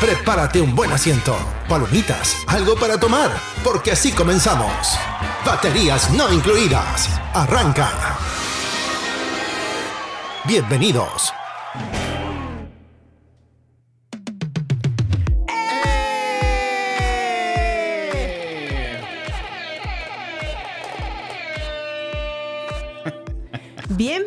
Prepárate un buen asiento, palomitas, algo para tomar, porque así comenzamos. Baterías no incluidas. Arranca. Bienvenidos.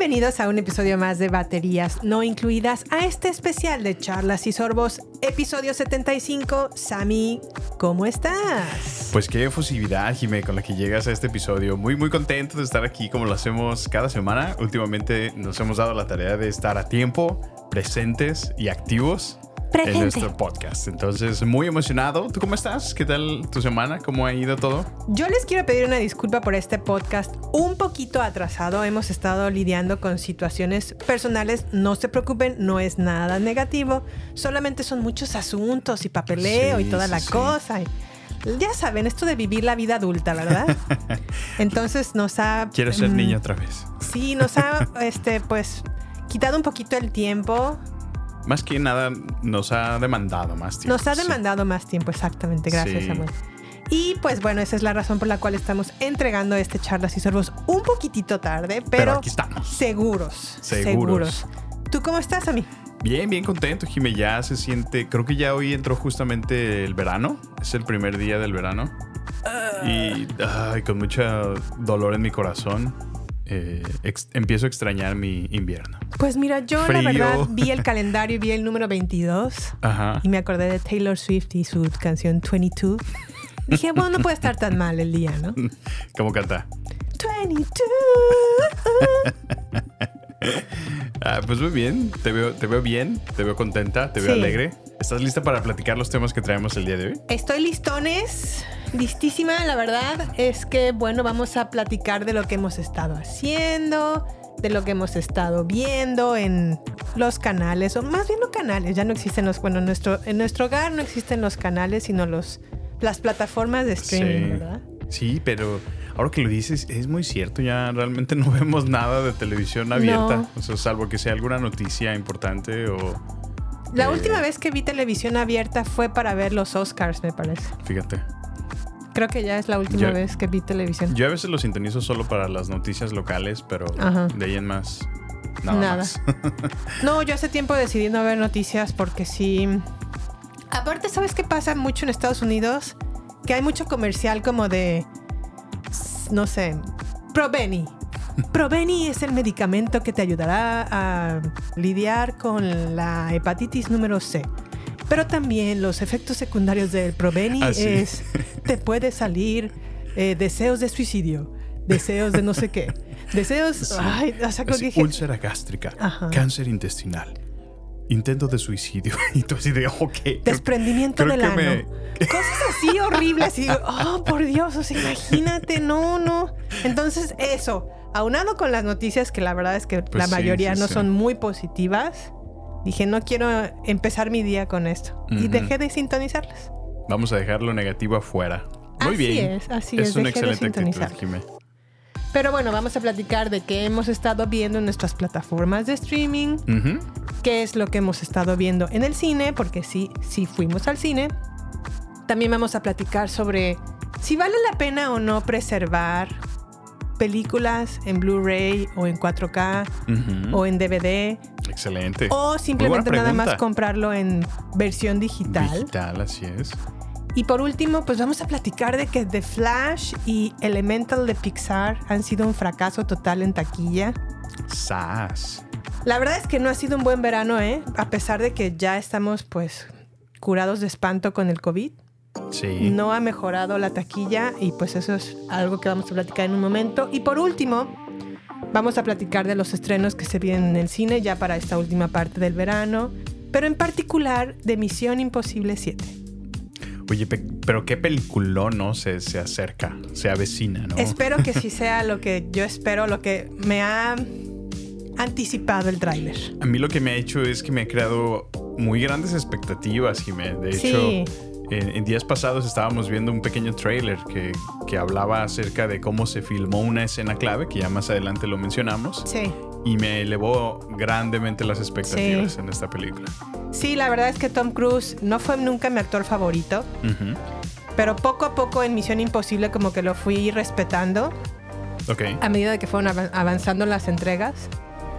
Bienvenidos a un episodio más de Baterías No Incluidas, a este especial de charlas y sorbos, episodio 75. Sami, ¿cómo estás? Pues qué efusividad, Jimé, con la que llegas a este episodio. Muy, muy contento de estar aquí como lo hacemos cada semana. Últimamente nos hemos dado la tarea de estar a tiempo, presentes y activos Presente. en nuestro podcast. Entonces, muy emocionado. ¿Tú cómo estás? ¿Qué tal tu semana? ¿Cómo ha ido todo? Yo les quiero pedir una disculpa por este podcast un poquito atrasado. Hemos estado lidiando con situaciones personales. No se preocupen, no es nada negativo. Solamente son muchos asuntos y papeleo Sí, y toda sí, la sí. cosa. Ya saben, esto de vivir la vida adulta, ¿verdad? Entonces nos ha... Quiero ser mm, niño otra vez. Sí, nos ha, este, pues, quitado un poquito el tiempo. Más que nada, nos ha demandado más tiempo. Nos ha sí. demandado más tiempo, exactamente. Gracias, Sí. Samuel. Y pues bueno, esa es la razón por la cual estamos entregando este charlas y sorbos un poquitito tarde, pero, aquí estamos. seguros, Seguros. seguros. ¿Tú cómo estás, Ami? Bien, bien contento, Jimé. Ya se siente. Creo que ya hoy entró justamente el verano. Es el primer día del verano. Y ay, con mucho dolor en mi corazón, eh, empiezo a extrañar mi invierno. Pues mira, yo Frío. la verdad vi el calendario y vi el número 22 Ajá. y me acordé de Taylor Swift y su canción 22. Dije, bueno, no puede estar tan mal el día, ¿no? ¿Cómo canta? 22. Ah, pues muy bien. Te veo, te veo bien, te veo contenta, te veo Sí. alegre. ¿Estás lista para platicar los temas que traemos el día de hoy? Estoy listones, listísima, la verdad es que, bueno, vamos a platicar de lo que hemos estado haciendo, de lo que hemos estado viendo en los canales, o más bien no canales, ya no existen los, bueno, en nuestro, en nuestro hogar no existen los canales, sino los, las plataformas de streaming, ¿verdad? Sí, pero ahora que lo dices, es muy cierto. Ya realmente no vemos nada de televisión abierta. No. O sea, salvo que sea alguna noticia importante o. La Eh. última vez que vi televisión abierta fue para ver los Oscars, me parece. Fíjate. Creo que ya es la última Yo- vez que vi televisión. Yo a veces lo sintonizo solo para las noticias locales, pero Ajá. de ahí en más. Nada, Nada. más. No, yo hace tiempo decidí no ver noticias porque sí. Aparte, ¿sabes qué pasa mucho en Estados Unidos? Que hay mucho comercial como de. No sé. Proveni. Proveni es el medicamento que te ayudará a lidiar con la hepatitis número C. Pero también los efectos secundarios del Proveni Ah, sí. es. Te puede salir eh, deseos de suicidio, deseos de no sé qué. Deseos. Sí. Ay, o sea, úlcera gástrica, Ajá. cáncer intestinal, intento de suicidio. y tú así de, ok. creo- desprendimiento creo del ano. me- Cosas así horribles. Y, oh, por Dios, o sea, imagínate, no, no. Entonces, eso, aunado con las noticias, que la verdad es que la Pues sí, mayoría no son muy positivas, dije, no quiero empezar mi día con esto. Y dejé de sintonizarlas. Vamos a dejar lo negativo afuera. Muy Así bien. es, así es es, una excelente actitud. Jimé. Pero bueno, vamos a platicar de qué hemos estado viendo en nuestras plataformas de streaming, qué es lo que hemos estado viendo en el cine, porque sí, sí fuimos al cine. También vamos a platicar sobre si vale la pena o no preservar películas en Blu-ray o en 4K Ujú. o en DVD Excelente. o simplemente nada más comprarlo en versión digital. Digital, así es. Y por último, pues vamos a platicar de que The Flash y Elemental de Pixar han sido un fracaso total en taquilla. Sas. La verdad es que no ha sido un buen verano, ¿eh? A pesar de que ya estamos pues curados de espanto con el COVID. Sí. No ha mejorado la taquilla y pues eso es algo que vamos a platicar en un momento. Y por último, vamos a platicar de los estrenos que se vienen en el cine ya para esta última parte del verano, pero en particular de Misión Imposible 7. Oye, pe- pero qué peliculón, ¿no? Se, se acerca, se avecina, ¿no? Espero que sí sea lo que yo espero, lo que me ha anticipado el tráiler. A mí lo que me ha hecho es que me ha creado muy grandes expectativas, Jimé. De Sí. En, en días pasados estábamos viendo un pequeño trailer que, que hablaba acerca de cómo se filmó una escena clave, que ya más adelante lo mencionamos, Sí. y me elevó grandemente las expectativas Sí. en esta película. Sí, la verdad es que Tom Cruise no fue nunca mi actor favorito, Ujú. pero poco a poco en Misión Imposible como que lo fui respetando Ok. a medida de que fueron av- avanzando las entregas.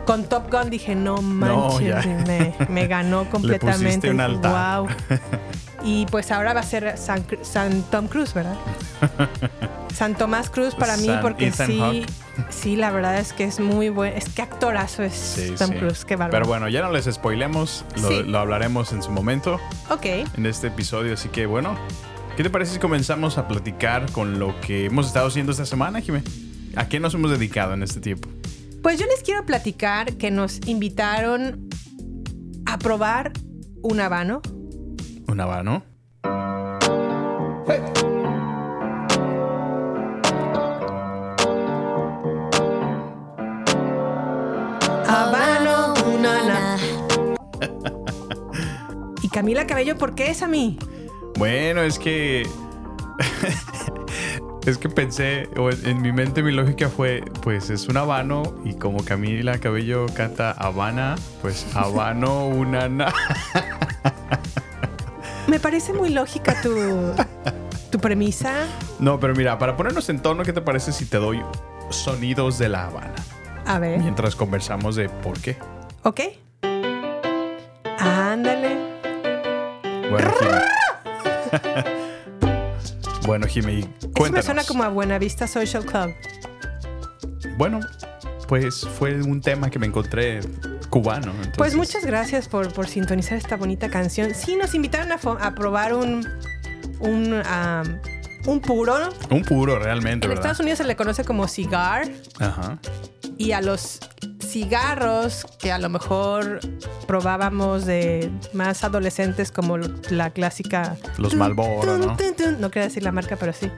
Con Top Gun dije, no manches, me, me ganó completamente. pusiste un altar. "Wow". Y pues ahora va a ser San, San Tom Cruise, ¿verdad? San Tomás Cruz para mí, porque Ethan sí, sí, la verdad es que es muy bueno. Es que actorazo es Sí, Tom sí. Cruise, qué bárbaro. Pero bueno, ya no les spoilemos, lo, Sí. lo hablaremos en su momento, Ok, en este episodio. Así que bueno, ¿qué te parece si comenzamos a platicar con lo que hemos estado haciendo esta semana, Jimé? ¿A qué nos hemos dedicado en este tiempo? pues yo les quiero platicar que nos invitaron a probar un habano. ¿Un habano? Habano, unana. Y Camila Cabello, ¿por qué es a mí? Bueno, es que. es que pensé, o en, mi mente mi lógica fue: pues es un habano, y como Camila Cabello canta Habana, pues habano, una. Me parece muy lógica tu, tu premisa. No, pero mira, para ponernos en tono, ¿qué te parece si te doy sonidos de la Habana? A ver, Mientras conversamos de por qué. ¿ok? Ándale. Bueno, Jimmy. bueno, Jimmy, Eso me suena como a Buenavista Social Club. Bueno, pues fue un tema que me encontré cubano. entonces- Pues muchas gracias por, por sintonizar esta bonita canción. Sí, nos invitaron a, probar un, un, am, un puro. Un puro, realmente, En ¿verdad? Estados Unidos se le conoce como cigar. Ajá. Y a los cigarros que a lo mejor probábamos de más adolescentes como la clásica... Los Marlboro, ¿no? Tun, tun. No quería decir la marca, pero sí.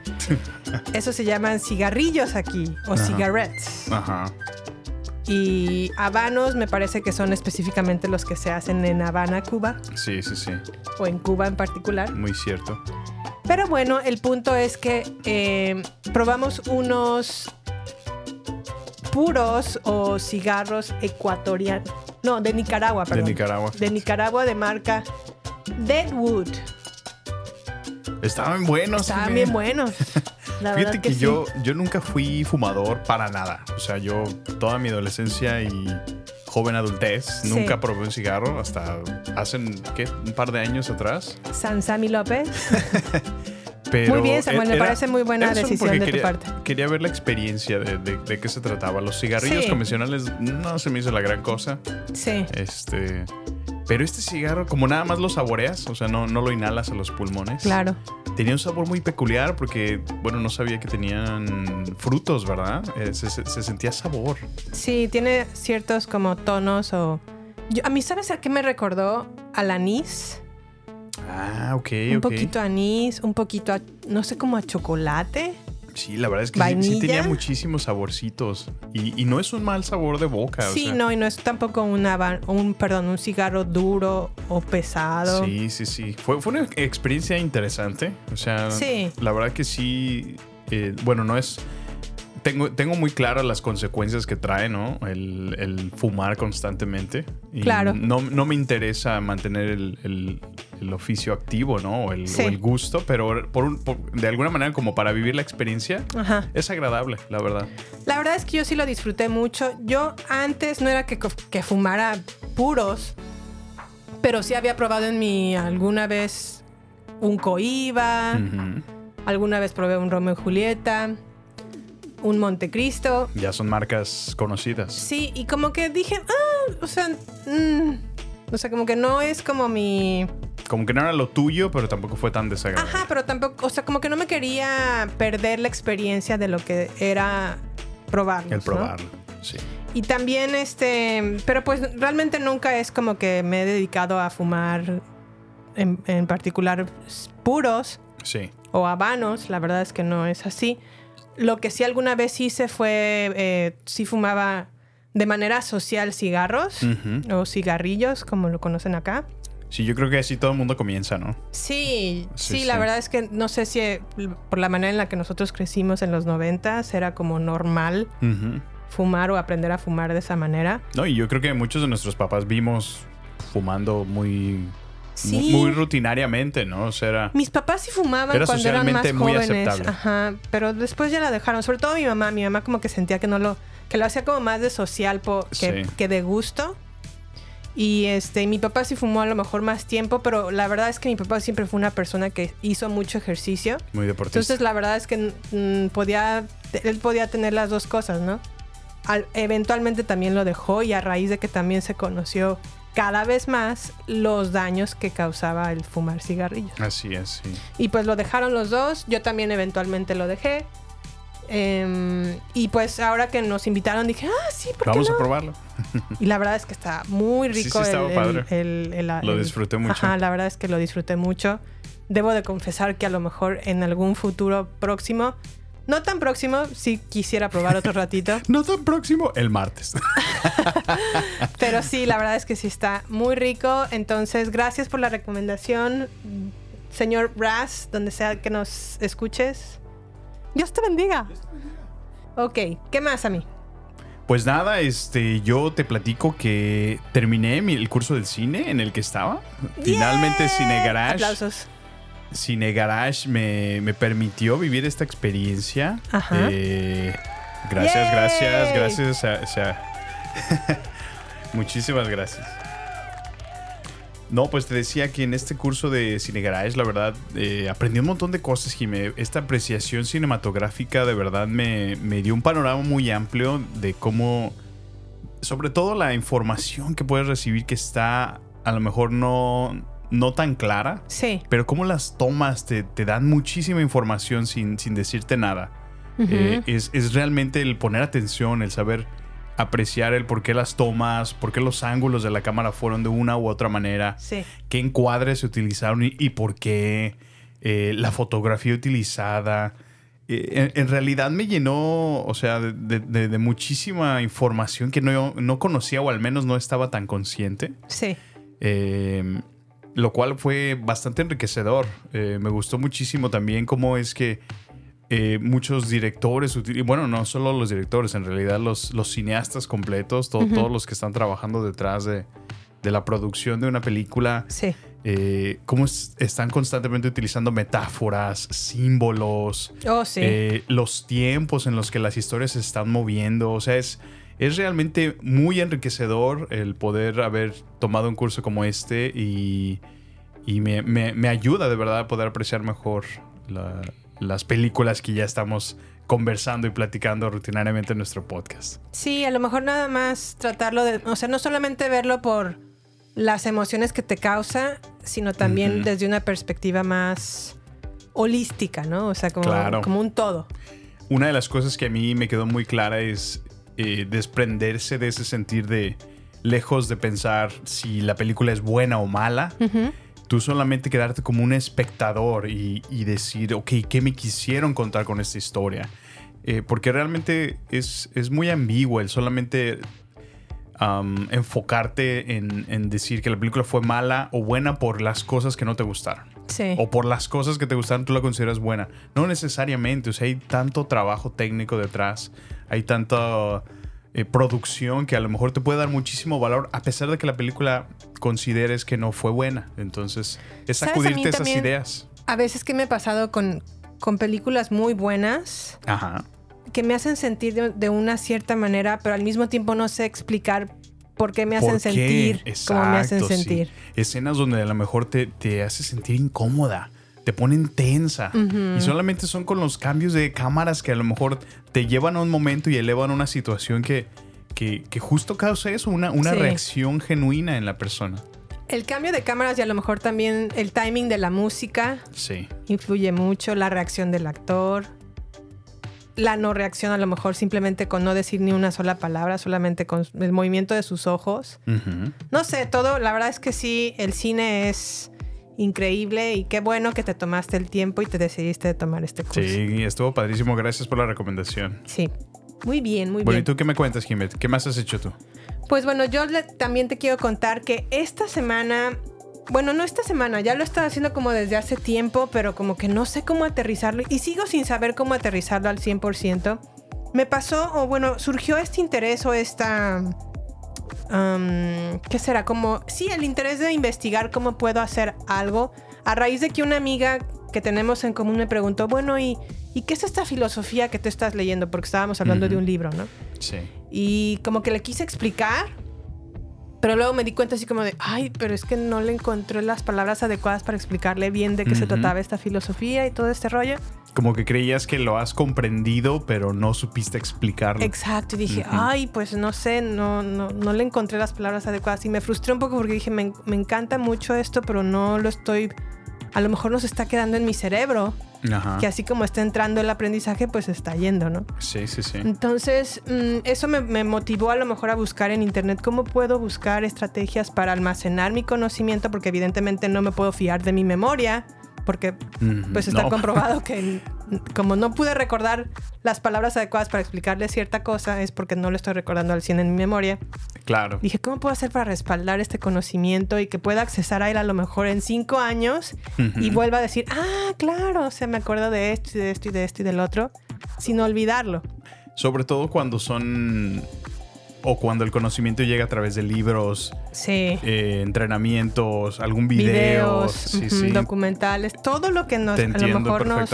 Esos se llaman cigarrillos aquí o Ajá. cigarettes. Ajá. Y habanos me parece que son específicamente los que se hacen en Habana, Cuba, Sí, sí, sí. o en Cuba en particular. Muy cierto. Pero bueno, el punto es que eh, probamos unos puros o cigarros ecuatorianos. No, de Nicaragua, perdón. Nicaragua. De Nicaragua de marca Deadwood. Estaban buenos. Estaban bien buenos. La Fíjate que, que, sí. yo, yo nunca fui fumador para nada. O sea, yo toda mi adolescencia y joven adultez Sí. nunca probé un cigarro hasta hace, ¿qué? Un par de años atrás. San Sammy López. Pero Muy bien, Samuel, me era- parece muy buena decisión de tu parte. Quería ver la experiencia de, de- de qué se trataba. Los cigarrillos Sí. convencionales no se me hizo la gran cosa. Sí. Este. Pero este cigarro, como nada más lo saboreas, o sea, no, no lo inhalas a los pulmones. Claro. Tenía un sabor muy peculiar porque, bueno, no sabía que tenían frutos, ¿verdad? Eh, se, se- se sentía sabor. Sí, tiene ciertos como tonos o... Yo- a mí, ¿sabes a qué me recordó? Al anís. Ah, ok, un ok. poquito anís, un poquito a, no sé, como a chocolate. Sí, la verdad es que sí, sí tenía muchísimos saborcitos. Y, y no es un mal sabor de boca. o sí, sea, no, y no es tampoco una, un, perdón, un cigarro duro o pesado. Sí, sí, sí. Fue, fue una experiencia interesante. O sea, Sí. la verdad que sí. eh, bueno, no es. Tengo, tengo muy claras las consecuencias que trae, ¿no? El, el fumar constantemente. Y Claro. No, no me interesa mantener el, el- el oficio activo, ¿no? O el, Sí. o el gusto, pero por un- por- de alguna manera, como para vivir la experiencia, Ajá. es agradable, la verdad. La verdad es que yo sí lo disfruté mucho. Yo antes no era que, que fumara puros, pero sí había probado en mi alguna vez un Coiba, alguna vez probé un Romeo y Julieta, un Montecristo. Ya son marcas conocidas. Sí, y como que dije, ah, o sea, mm, o sea, como que no es como mi... Como que no era lo tuyo, pero tampoco fue tan desagradable. Ajá, pero tampoco, o sea, como que no me quería perder la experiencia de lo que era probarlos, El ¿no? probarlo. Sí. Y también, este, pero pues realmente nunca es como que me he dedicado a fumar en, en particular puros Sí. o habanos, la verdad es que no es así. Lo que sí alguna vez hice fue, eh, sí fumaba de manera social cigarros o cigarrillos, como lo conocen acá. Sí, yo creo que así todo el mundo comienza, ¿no? Sí, Sí, sí, la sí. verdad es que no sé si por la manera en la que nosotros crecimos en los noventas era como normal fumar o aprender a fumar de esa manera. No, y yo creo que muchos de nuestros papás vimos fumando muy, Sí. muy, rutinariamente, ¿no? O sea, era... Mis papás sí fumaban Era cuando eran más muy jóvenes, aceptable. ajá, pero después ya la dejaron. Sobre todo mi mamá, mi mamá como que sentía que no lo, que lo hacía como más de social po- que, Sí. que de gusto. Y este, mi papá sí fumó a lo mejor más tiempo, pero la verdad es que mi papá siempre fue una persona que hizo mucho ejercicio. Muy deportista. Entonces la verdad es que mm, podía, él podía tener las dos cosas, ¿no? Al- eventualmente también lo dejó y a raíz de que también se conoció cada vez más los daños que causaba el fumar cigarrillos. Así es, sí. Y pues lo dejaron los dos, yo también eventualmente lo dejé. Em, y pues ahora que nos invitaron dije, ah, sí, ¿por qué Vamos no? a probarlo. Y la verdad es que está muy rico. sí, estaba el, padre. el- el- Lo disfruté mucho. Ajá, la verdad es que lo disfruté mucho. Debo de confesar que a lo mejor en algún futuro próximo, no tan próximo, sí quisiera probar otro ratito. No tan próximo, el martes. pero sí, la verdad es que sí está muy rico. Entonces, gracias por la recomendación, señor Brass, donde sea que nos escuches. Dios te bendiga. Ok, ¿qué más a mí? Pues nada, este, yo te platico que terminé mi- el curso del cine en el que estaba. Finalmente ¡Yeah! Cine Garage. Aplausos. Cine Garage me, me permitió vivir esta experiencia. Ajá. Eh, gracias, gracias, gracias. a- muchísimas gracias. No, pues te decía que en este curso de Cine Garage, la verdad, eh, aprendí un montón de cosas, Jimé. Esta apreciación cinematográfica de verdad me, me dio un panorama muy amplio de cómo, sobre todo la información que puedes recibir que está a lo mejor no, no tan clara, Sí. pero cómo las tomas te, te dan muchísima información sin, sin decirte nada. Eh, es, es realmente el poner atención, el saber apreciar el por qué las tomas, por qué los ángulos de la cámara fueron de una u otra manera, Sí. qué encuadres se utilizaron y, y por qué eh, la fotografía utilizada. Eh, en, en realidad me llenó, o sea, de, de- de- de muchísima información que no, no conocía o al menos no estaba tan consciente. Sí. Eh, lo cual fue bastante enriquecedor. Eh, me gustó muchísimo también cómo es que eh, muchos directores, bueno, no solo los directores, en realidad los, los cineastas completos, to- todos los que están trabajando detrás de, de la producción de una película, Sí. eh, cómo es- están constantemente utilizando metáforas, símbolos, Oh, sí. los tiempos en los que las historias se están moviendo. O sea, es, es realmente muy enriquecedor el poder haber tomado un curso como este y, y me, me- me ayuda de verdad a poder apreciar mejor la- las películas que ya estamos conversando y platicando rutinariamente en nuestro podcast. Sí, a lo mejor nada más tratarlo de, o sea, no solamente verlo por las emociones que te causa, sino también desde una perspectiva más holística, ¿no? O sea, como, Claro. como un todo. Una de las cosas que a mí me quedó muy clara es eh, desprenderse de ese sentir de lejos de pensar si la película es buena o mala. Tú solamente quedarte como un espectador y, y decir, ok, ¿qué me quisieron contar con esta historia? Eh, porque realmente es, es muy ambiguo el solamente am, enfocarte en, en decir que la película fue mala o buena por las cosas que no te gustaron. Sí. O por las cosas que te gustaron tú la consideras buena. No necesariamente, o sea, hay tanto trabajo técnico detrás, hay tanta eh, producción que a lo mejor te puede dar muchísimo valor a pesar de que la película consideres que no fue buena. Entonces, es sacudirte esas también- ideas. A veces que me ha pasado con, con películas muy buenas Ajá. que me hacen sentir de, de una cierta manera, pero al mismo tiempo no sé explicar por qué me hacen sentir como me hacen Exacto, sí. sentir. Escenas donde a lo mejor te, te hace sentir incómoda. Te ponen tensa. Y solamente son con los cambios de cámaras que a lo mejor te llevan a un momento y elevan una situación que, que, que justo causa eso, una, una Sí. reacción genuina en la persona. El cambio de cámaras y a lo mejor también el timing de la música Sí. influye mucho, la reacción del actor, la no reacción a lo mejor simplemente con no decir ni una sola palabra, solamente con el movimiento de sus ojos. No sé, todo, la verdad es que sí, el cine es increíble y qué bueno que te tomaste el tiempo y te decidiste de tomar este curso. Sí, estuvo padrísimo. Gracias por la recomendación. Sí. Muy bien, muy Bueno, ¿y bien. tú qué me cuentas, Jiménez? ¿Qué más has hecho tú? Pues bueno, yo le- también te quiero contar que esta semana, bueno, no esta semana, ya lo he estado haciendo como desde hace tiempo, pero como que no sé cómo aterrizarlo y sigo sin saber cómo aterrizarlo al 100%. Me pasó, o bueno, surgió este interés o esta... am, ¿Qué será? Como, sí, el interés de investigar cómo puedo hacer algo a raíz de que una amiga que tenemos en común me preguntó, bueno, ¿y, ¿y qué es esta filosofía que tú estás leyendo? Porque estábamos hablando de un libro, ¿no? Sí. Y como que le quise explicar, pero luego me di cuenta así como de, ay, pero es que no le encontré las palabras adecuadas para explicarle bien de qué se trataba esta filosofía y todo este rollo. Como que creías que lo has comprendido, pero no supiste explicarlo. Exacto, y dije, Ujú. ay, pues no sé, no, no, no le encontré las palabras adecuadas. Y me frustré un poco porque dije, me, me encanta mucho esto, pero no lo estoy, a lo mejor no se está quedando en mi cerebro, Ajá. que así como está entrando el aprendizaje, pues está yendo, ¿no? Sí, sí, sí. Entonces, mm, eso me, me motivó a lo mejor a buscar en internet cómo puedo buscar estrategias para almacenar mi conocimiento, porque evidentemente no me puedo fiar de mi memoria, porque pues está No. comprobado que como no pude recordar las palabras adecuadas para explicarle cierta cosa, es porque no lo estoy recordando al 100 en mi memoria. Claro. Dije, ¿cómo puedo hacer para respaldar este conocimiento y que pueda accesar a él a lo mejor en cinco años y vuelva a decir, ah, claro, o sea, me acuerdo de esto y de esto y de esto y del otro, sin olvidarlo? Sobre todo cuando son. O cuando el conocimiento llega a través de libros, Sí. eh, entrenamientos, algún video. sí, ujú, sí. documentales, todo lo que nos, Te a lo mejor nos,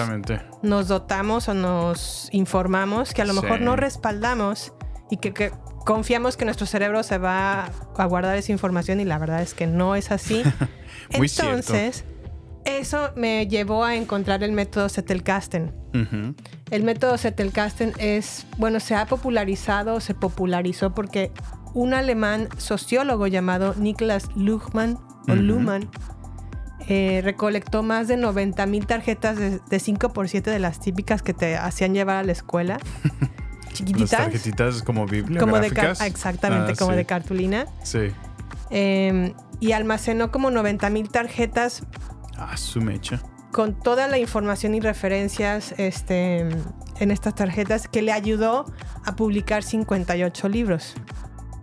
nos dotamos o nos informamos, que a lo mejor no respaldamos y que, que confiamos que nuestro cerebro se va a guardar esa información y la verdad es que no es así. Muy cierto. Eso me llevó a encontrar el método Zettelkasten. Ujú. El método Zettelkasten es, bueno, se ha popularizado, se popularizó porque un alemán sociólogo llamado Niklas Luhmann, o. Luhmann, eh, recolectó más de 90 mil tarjetas de, de 5 por 7 de las típicas que te hacían llevar a la escuela. Las Chiquititas. tarjetitas como Como de exactamente, Ah, como sí. de cartulina. Sí. Eh, y almacenó como 90 mil tarjetas Ah, su mecha. con toda la información y referencias este, en estas tarjetas que le ayudó a publicar 58 libros.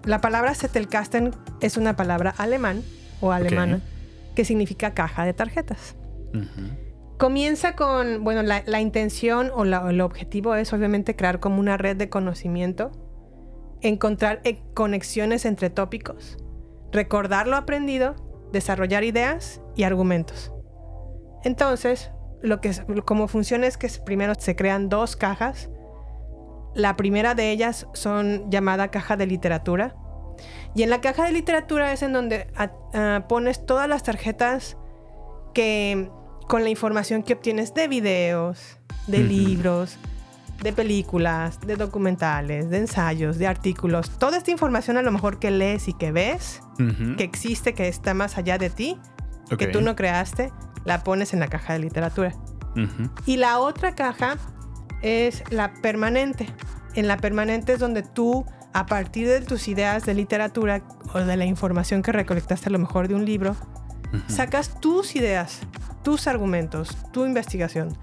La palabra Zettelkasten es una palabra alemán o alemana que significa caja de tarjetas. Comienza con, bueno, la, la intención o la- el objetivo es obviamente crear como una red de conocimiento, encontrar eh, conexiones entre tópicos, recordar lo aprendido, desarrollar ideas y argumentos. Entonces, lo que como funciona es que primero se crean dos cajas. La primera de ellas son llamada caja de literatura. Y en la caja de literatura es en donde ah, ah, pones todas las tarjetas que con la información que obtienes de videos, de libros, de películas, de documentales, de ensayos, de artículos, toda esta información a lo mejor que lees y que ves, que existe, que está más allá de ti, que tú no creaste, la pones en la caja de literatura. Y la otra caja es la permanente. En la permanente es donde tú, a partir de tus ideas de literatura o de la información que recolectaste a lo mejor de un libro, sacas tus ideas, tus argumentos, tu investigación,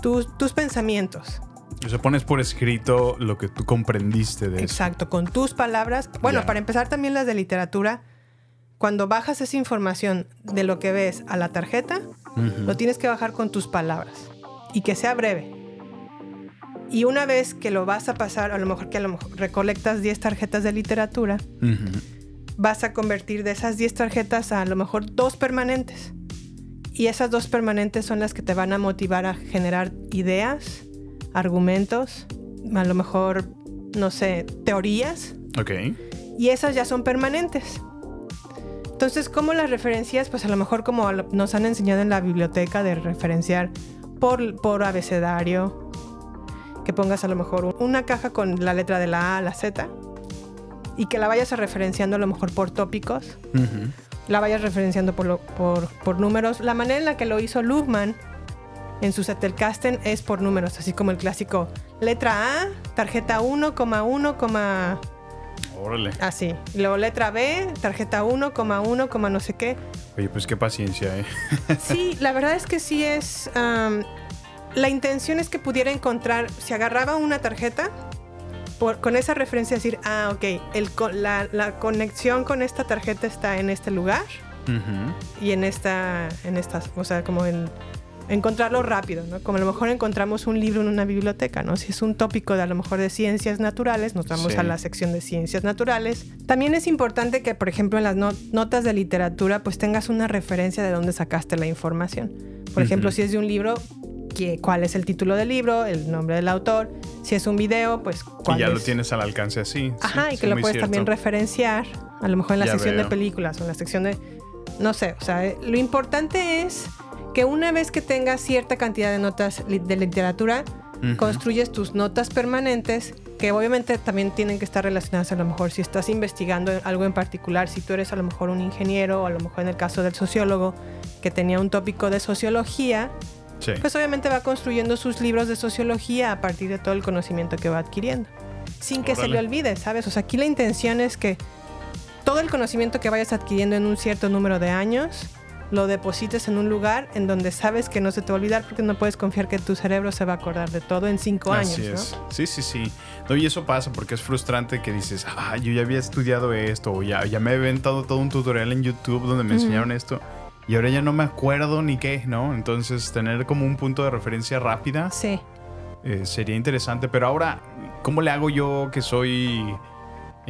tus, tus pensamientos. O sea, pones por escrito lo que tú comprendiste de eso. Exacto, con tus palabras. Bueno, para empezar también las de literatura, cuando bajas esa información de lo que ves a la tarjeta, Lo tienes que bajar con tus palabras y que sea breve. Y una vez que lo vas a pasar, a lo mejor que a lo mejor recolectas 10 tarjetas de literatura, vas a convertir de esas 10 tarjetas a, a lo mejor dos permanentes. Y esas dos permanentes son las que te van a motivar a generar ideas, argumentos, a lo mejor, no sé, teorías. Ok. Y esas ya son permanentes. Entonces, ¿cómo las referencias? Pues a lo mejor como nos han enseñado en la biblioteca de referenciar por, por abecedario, que pongas a lo mejor un- una caja con la letra de la A a la Z y que la vayas referenciando a lo mejor por tópicos, la vayas referenciando por, lo- por, por números. La manera en la que lo hizo Luhmann en su Zettelkasten es por números, así como el clásico letra A, tarjeta 1,1, coma- Órale. así. Luego letra B, tarjeta 1,1, coma no sé qué. Oye, pues qué paciencia, ¿eh? Sí, la verdad es que sí es... la intención es que pudiera encontrar, si agarraba una tarjeta, por- con esa referencia decir, ah, ok, el, la, la conexión con esta tarjeta está en este lugar y en esta, en estas, o sea, como en encontrarlo rápido, ¿no? Como a lo mejor encontramos un libro en una biblioteca, ¿no? Si es un tópico de a lo mejor de ciencias naturales, nos vamos Sí. a la sección de ciencias naturales. También es importante que, por ejemplo, en las no- notas de literatura, pues tengas una referencia de dónde sacaste la información. Por ejemplo, Ujú. si es de un libro, cuál es el título del libro, el nombre del autor. Si es un video, pues Y cuál ya es. lo tienes al alcance así. Ajá, Sí, y que lo puedes también cierto. referenciar, a lo mejor en la Ya sección de veo. películas o en la sección de... No sé, o sea, eh, lo importante es que una vez que tengas cierta cantidad de notas de literatura, construyes tus notas permanentes, que obviamente también tienen que estar relacionadas a lo mejor si estás investigando algo en particular, si tú eres a lo mejor un ingeniero o a lo mejor en el caso del sociólogo que tenía un tópico de sociología, Sí. pues obviamente va construyendo sus libros de sociología a partir de todo el conocimiento que va adquiriendo. Sin que se le olvide, ¿sabes? O sea, aquí la intención es que todo el conocimiento que vayas adquiriendo en un cierto número de años lo deposites en un lugar en donde sabes que no se te va a olvidar porque no puedes confiar que tu cerebro se va a acordar de todo en cinco Así años, es. ¿no? Sí, sí, sí. No, y eso pasa porque es frustrante que dices, ah, yo ya había estudiado esto, o ya, ya me he inventado todo un tutorial en YouTube donde me enseñaron esto, y ahora ya no me acuerdo ni qué, ¿no? Entonces, tener como un punto de referencia rápida Sí. eh, sería interesante. Pero ahora, ¿cómo le hago yo que soy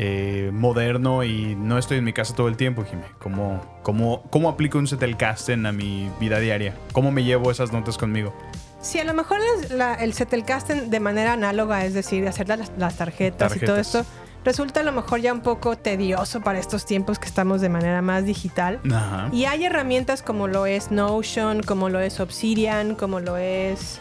eh, moderno y no estoy en mi casa todo el tiempo, Jimé? ¿Cómo, cómo, cómo aplico un Zettelkasten a mi vida diaria? ¿Cómo me llevo esas notas conmigo? Sí, a lo mejor es la- el Zettelkasten de manera análoga, es decir, hacer las, las tarjetas, y todo esto, resulta a lo mejor ya un poco tedioso para estos tiempos que estamos de manera más digital. Ajá. Y hay herramientas como lo es Notion, como lo es Obsidian, como lo es...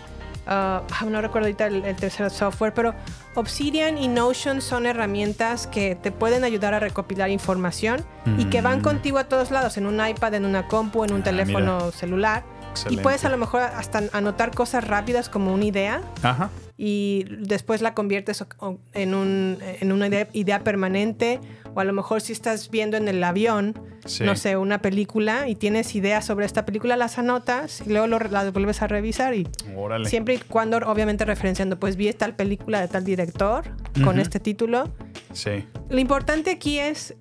ah, no recuerdo ahorita el, el tercer software, pero Obsidian y Notion son herramientas que te pueden ayudar a recopilar información y que van Mm. contigo a todos lados, en un iPad, en una compu, en un Ah, teléfono celular. Y puedes a lo mejor hasta anotar cosas rápidas como una idea Ajá. y después la conviertes en, un, en una idea, idea permanente o a lo mejor si estás viendo en el avión, Sí. no sé, una película y tienes ideas sobre esta película, las anotas y luego lo, las vuelves a revisar y Órale. siempre y cuando obviamente referenciando, pues vi tal película de tal director con este título. Sí. Lo importante aquí es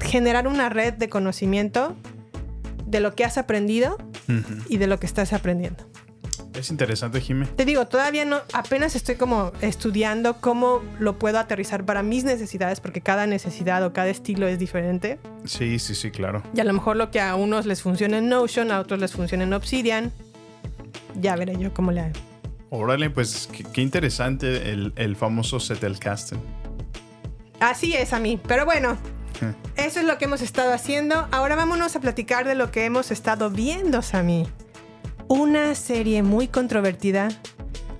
generar una red de conocimiento de lo que has aprendido y de lo que estás aprendiendo. Es interesante, Jimé. Te digo, todavía no, apenas estoy como estudiando cómo lo puedo aterrizar para mis necesidades, porque cada necesidad o cada estilo es diferente. Sí, sí, sí, claro. Y a lo mejor lo que a unos les funciona en Notion, a otros les funciona en Obsidian. Ya veré yo cómo le hago. Órale, pues qué, qué interesante el, el famoso Zettelkasten. Así es a mí. Pero bueno, eso es lo que hemos estado haciendo. Ahora vámonos a platicar de lo que hemos estado viendo, Sammy. Una serie muy controvertida,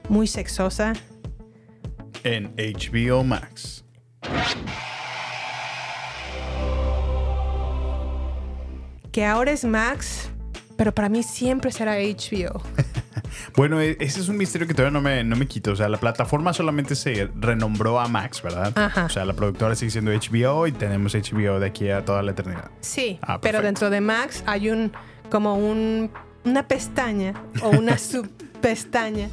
muy sexosa. En HBO Max. que ahora es Max, pero para mí siempre será HBO. Bueno, e- ese es un misterio que todavía no me, no me quito. O sea, la plataforma solamente se renombró a Max, ¿verdad? Ajá. O sea, la productora sigue siendo HBO y tenemos HBO de aquí a toda la eternidad. Sí, Ah, pero dentro de Max hay un como un una pestaña o una subpestaña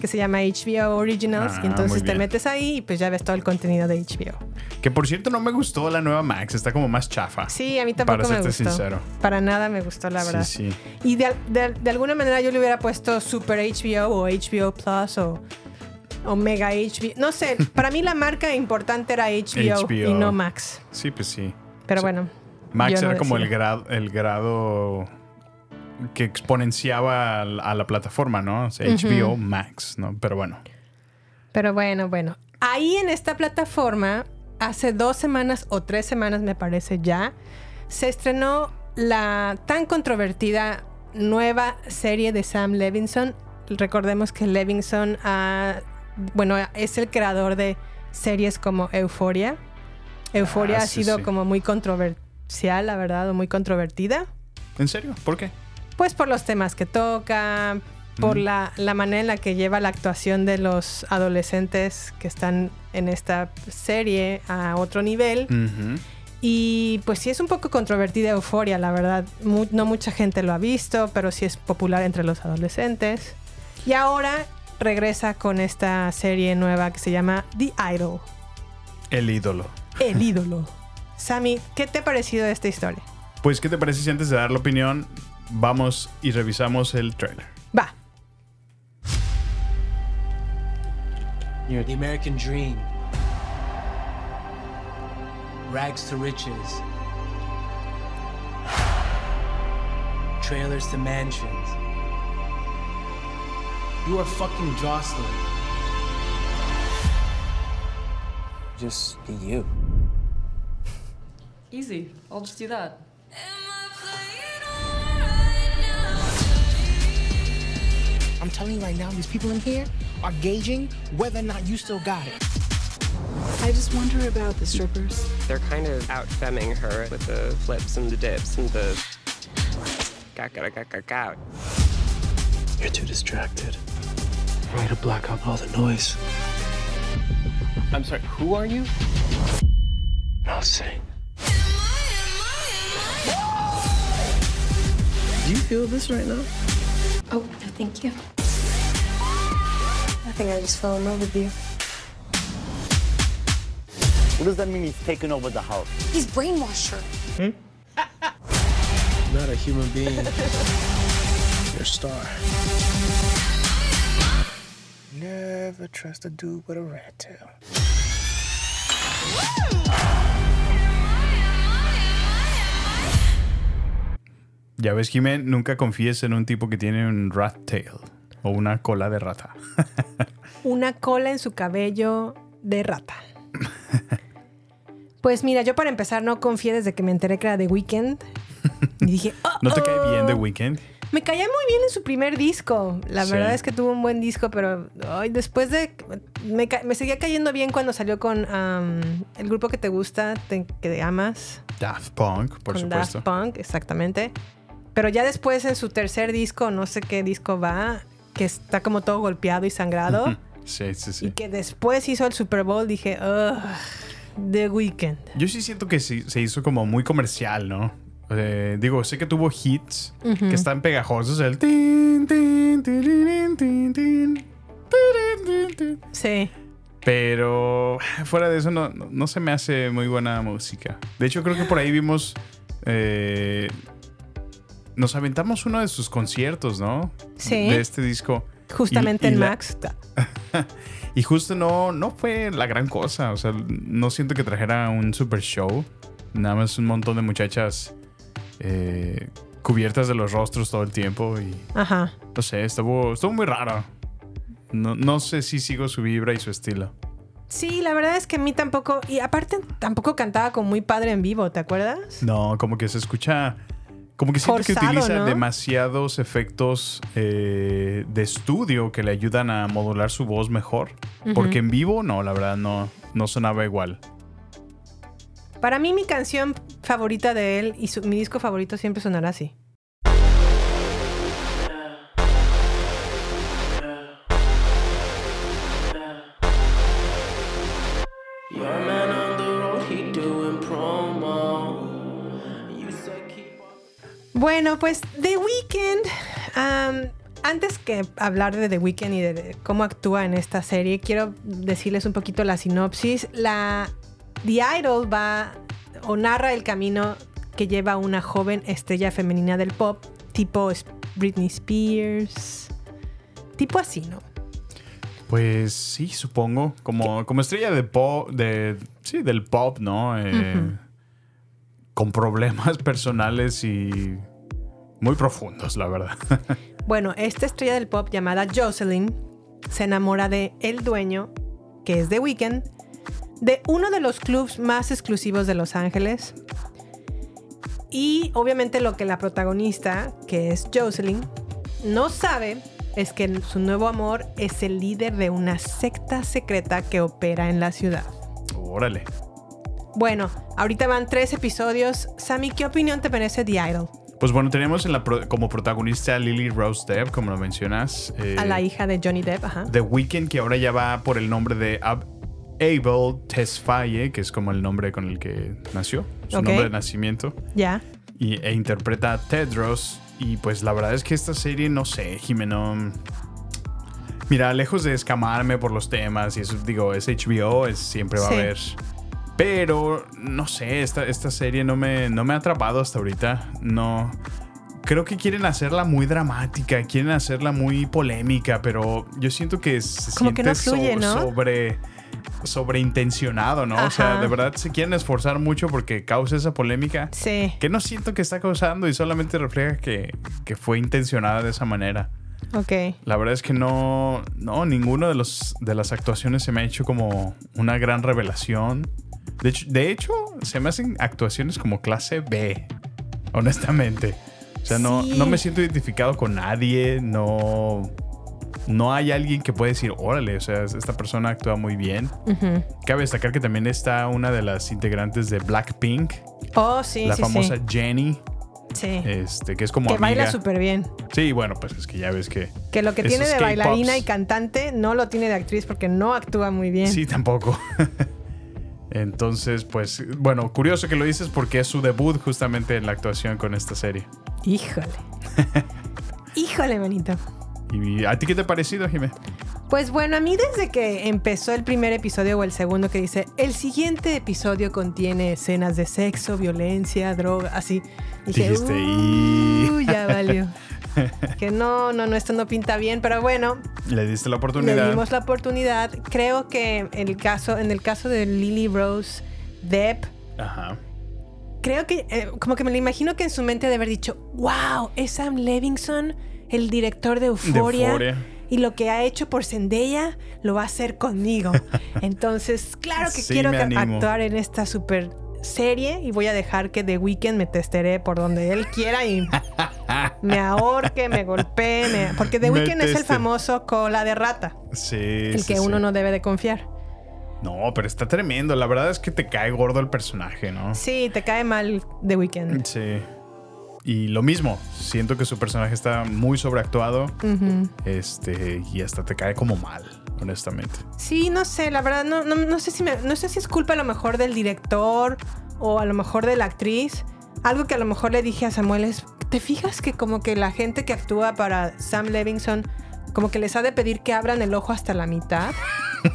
que se llama HBO Originals Ah, y entonces muy te metes ahí y pues ya ves todo el contenido de HBO. Que por cierto, no me gustó la nueva Max. Está como más chafa. Sí, a mí tampoco Para me gustó. sincero. Para nada me gustó, la verdad. Sí, sí. Y de, de- de alguna manera yo le hubiera puesto Super HBO o HBO Plus o, o Mega HBO. No sé, para mí la marca importante era HBO, y no Max. Sí, pues sí. Pero Sí. bueno. Max no era como el grado, el grado que exponenciaba a la, a la plataforma, ¿no? O sea, HBO Max, ¿no? Pero bueno. Pero bueno, bueno. Ahí en esta plataforma, hace dos semanas o tres semanas me parece ya, se estrenó la tan controvertida nueva serie de Sam Levinson. Recordemos que Levinson ah, bueno, es el creador de series como Euphoria. Euphoria Ah, ha sido sí. como muy controversial, la verdad, o muy controvertida. ¿En serio? ¿Por qué? Pues por los temas que toca, por la, la manera en la que lleva la actuación de los adolescentes que están en esta serie a otro nivel. Y pues sí es un poco controvertida Euforia, la verdad. Mu- no mucha gente lo ha visto, pero sí es popular entre los adolescentes. Y ahora regresa con esta serie nueva que se llama The Idol, El ídolo. el ídolo. Sammy, ¿qué te ha parecido esta historia? Pues, ¿qué te parece si antes de dar la opinión, vamos y revisamos el trailer? Va. The American dream. Rags to riches. Trailers to mansions. You are fucking Jocelyn. Just be you. Easy. I'll just do that. I'm telling you right now, these people in here are gauging whether or not you still got it. I just wonder about the strippers. They're kind of out femming her with the flips and the dips and the. You're too distracted. Try to block out all the noise. I'm sorry, who are you? I'll sing. Do you feel this right now? Oh, no, thank you. I think I just fell in love with you. What does that mean he's taken over the house? He's brainwashed her. Hmm? Not a human being. You're a star. Never trust a dude with a rat tail. Ya ves, Jimen, nunca confíes en un tipo que tiene un rat tail o una cola de rata. Una cola en su cabello de rata. Pues mira, yo para empezar no confié desde que me enteré que era The Weeknd. Y dije, "Oh, ¿No te cae oh". bien The Weeknd? Me caía muy bien en su primer disco. La Sí. verdad es que tuvo un buen disco, pero ay, después de. Me, me seguía cayendo bien cuando salió con el grupo que te gusta, te- que amas. Daft Punk, por con supuesto. Daft Punk, exactamente. Pero ya después en su tercer disco, no sé qué disco va, que está como todo golpeado y sangrado. Sí, sí, Y sí. que después hizo el Super Bowl, dije, ugh, The Weeknd. Yo sí siento que sí- se hizo como muy comercial, ¿no? Eh, digo, sé que tuvo hits que están pegajosos. El tin, tin, tirirín, tin, tin, tirirín, tin, tin. Sí. Pero fuera de eso no, no- no se me hace muy buena música. De hecho, creo que por ahí vimos... eh, nos aventamos uno de sus conciertos, ¿no? Sí. De este disco. Justamente Y- y en la- Max. Y justo no, no fue la gran cosa. O sea, no siento que trajera un super show. Nada más un montón de muchachas eh, cubiertas de los rostros todo el tiempo. Y Ajá. no sé, estuvo, estuvo muy raro. No, no sé si sigo su vibra y su estilo. Sí, la verdad es que a mí tampoco. Y aparte, tampoco cantaba como muy padre en vivo, ¿te acuerdas? No, como que se escucha. Como que siento que utiliza ¿no? demasiados efectos eh, de estudio que le ayudan a modular su voz mejor. Porque en vivo, no, la verdad, no, no sonaba igual. Para mí, mi canción favorita de él y su- mi disco favorito siempre sonará así. Bueno, pues The Weeknd. antes que hablar de The Weeknd y de, cómo actúa en esta serie, quiero decirles un poquito la sinopsis. La The Idol va o narra el camino que lleva una joven estrella femenina del pop, tipo Britney Spears, tipo así, ¿no? Pues sí, supongo. Como, como estrella de pop, de, sí, del pop, ¿no? Eh. Con problemas personales y muy profundos, la verdad. Bueno, esta estrella del pop llamada Jocelyn se enamora de el dueño, que es The Weeknd, de uno de los clubs más exclusivos de Los Ángeles. Y obviamente lo que la protagonista, que es Jocelyn, no sabe es que su nuevo amor es el líder de una secta secreta que opera en la ciudad. Órale. Bueno, ahorita van tres episodios. Sammy, ¿qué opinión te merece The Idol? Pues bueno, tenemos en la pro- como protagonista a Lily Rose Depp, como lo mencionas. eh, A la hija de Johnny Depp, ajá. The Weeknd, que ahora ya va por el nombre de Ab- Abel Tesfaye, que es como el nombre con el que nació, su nombre de nacimiento. Ya. y, e interpreta a Tedros. Y pues la verdad es que esta serie, no sé, Jimeno. Mira, lejos de escamarme por los temas y eso, digo, es HBO, es, siempre va Sí. a haber. Pero, no sé, esta, esta serie no me, no me ha atrapado hasta ahorita. No. Creo que quieren hacerla muy dramática, quieren hacerla muy polémica, pero yo siento que se Como que no siente fluye, so- ¿no? sobre sobreintencionado, ¿no? O sea, de verdad se quieren esforzar mucho porque causa esa polémica. Sí. Que no siento que está causando y solamente refleja que, que fue intencionada de esa manera. Ok. La verdad es que no, no, ninguno de los de las actuaciones se me ha hecho como una gran revelación. De hecho, de hecho, se me hacen actuaciones como clase B, honestamente. O sea, no, Sí. no me siento identificado con nadie, no, no hay alguien que pueda decir, órale, o sea, esta persona actúa muy bien. Cabe destacar que también está una de las integrantes de Blackpink, Oh, sí, la sí, famosa sí. Jenny, Sí. este, que es como que amiga. baila súper bien. Sí, bueno, pues es que ya ves que. Que lo que tiene de bailarina y cantante no lo tiene de actriz porque no actúa muy bien. Sí, tampoco. Entonces, pues, bueno, curioso que lo dices porque es su debut justamente en la actuación con esta serie. Híjole. Híjole, manito. ¿Y a ti qué te ha parecido, Jimé? Pues bueno, a mí desde que empezó el primer episodio o el segundo que dice, el siguiente episodio contiene escenas de sexo, violencia, droga, así. Dije, Dijiste, "Uh, "Y". ya valió. que no, no, no, esto no pinta bien, pero bueno, Le diste la le oportunidad. dimos la oportunidad. Creo que en el caso, en el caso de Lily Rose Depp, Ajá. creo que, eh, como que me lo imagino que en su mente de haber dicho, wow, es Sam Levinson, el director de Euphoria. Euphoria. Y lo que ha hecho por Zendaya lo va a hacer conmigo. Entonces, claro que Sí, quiero actuar en esta super serie y voy a dejar que The Weeknd me testere por donde él quiera y me ahorque, me golpee, me- porque The Weeknd es el famoso cola de rata, Sí. el sí, que uno sí. no debe de confiar. No, pero está tremendo. La verdad es que te cae gordo el personaje, ¿no? Sí, te cae mal The Weeknd. Sí. Y lo mismo, siento que su personaje está muy sobreactuado. Este, y hasta te cae como mal, honestamente. Sí, no sé, la verdad, no, no, no sé si me- no sé si es culpa a lo mejor del director o a lo mejor de la actriz. Algo que a lo mejor le dije a Samuel es, ¿te fijas que como que la gente que actúa para Sam Levinson, como que les ha de pedir que abran el ojo hasta la mitad?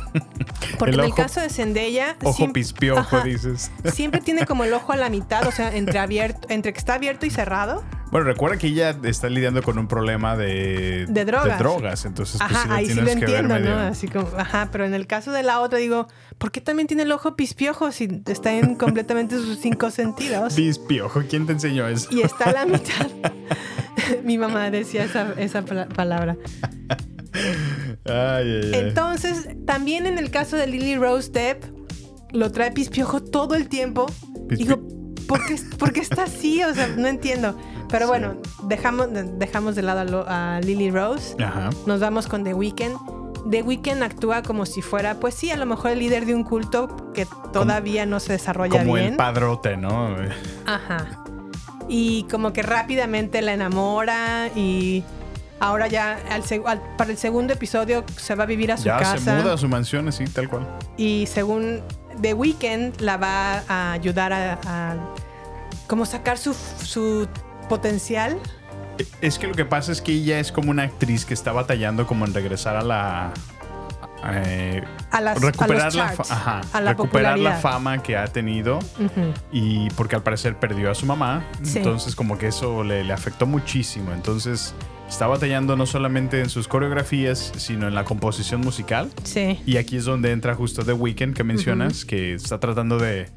Porque El en el ojo- caso de Zendaya... Ojo siempre- pispiojo, Ajá. dices. Siempre tiene como el ojo a la mitad, o sea, entre, abierto, entre que está abierto y cerrado. Bueno, recuerda que ella está lidiando con un problema de, De drogas. drogas, entonces pues, Ajá, sí la ahí sí lo entiendo, medio- ¿no? Así como, ajá, pero en el caso de la otra digo, ¿por qué también tiene el ojo pispiojo si está en completamente sus cinco sentidos? Pispiojo, ¿quién te enseñó eso? Y está a la mitad. Mi mamá decía esa, esa pala- palabra. Ay, ay, ay. Entonces, también en el caso de Lily Rose Depp, lo trae pispiojo todo el tiempo. Pispi- Digo, ¿por qué, por qué está así? O sea, no entiendo. Pero bueno, dejamos, dejamos de lado a, lo- a Lily Rose. Ajá. Nos vamos con The Weeknd. The Weeknd actúa como si fuera, pues sí, a lo mejor el líder de un culto que todavía no se desarrolla Como bien. el padrote, ¿no? Ajá. Y como que rápidamente la enamora y ahora ya al seg- al- para el segundo episodio se va a vivir a su ya casa. se muda a su mansión, así, tal cual. Y según The Weeknd la va a ayudar a, a como sacar su, su potencial. Es que lo que pasa es que ella es como una actriz que está batallando como en regresar a la... eh, A las- a recuperar la, fa- charts, ajá, a la recuperar la fama que ha tenido y porque al parecer perdió a su mamá. Sí. entonces como que eso le, le afectó muchísimo. Entonces está batallando no solamente en sus coreografías sino en la composición musical. Sí. y aquí es donde entra justo The Weeknd que mencionas que está tratando de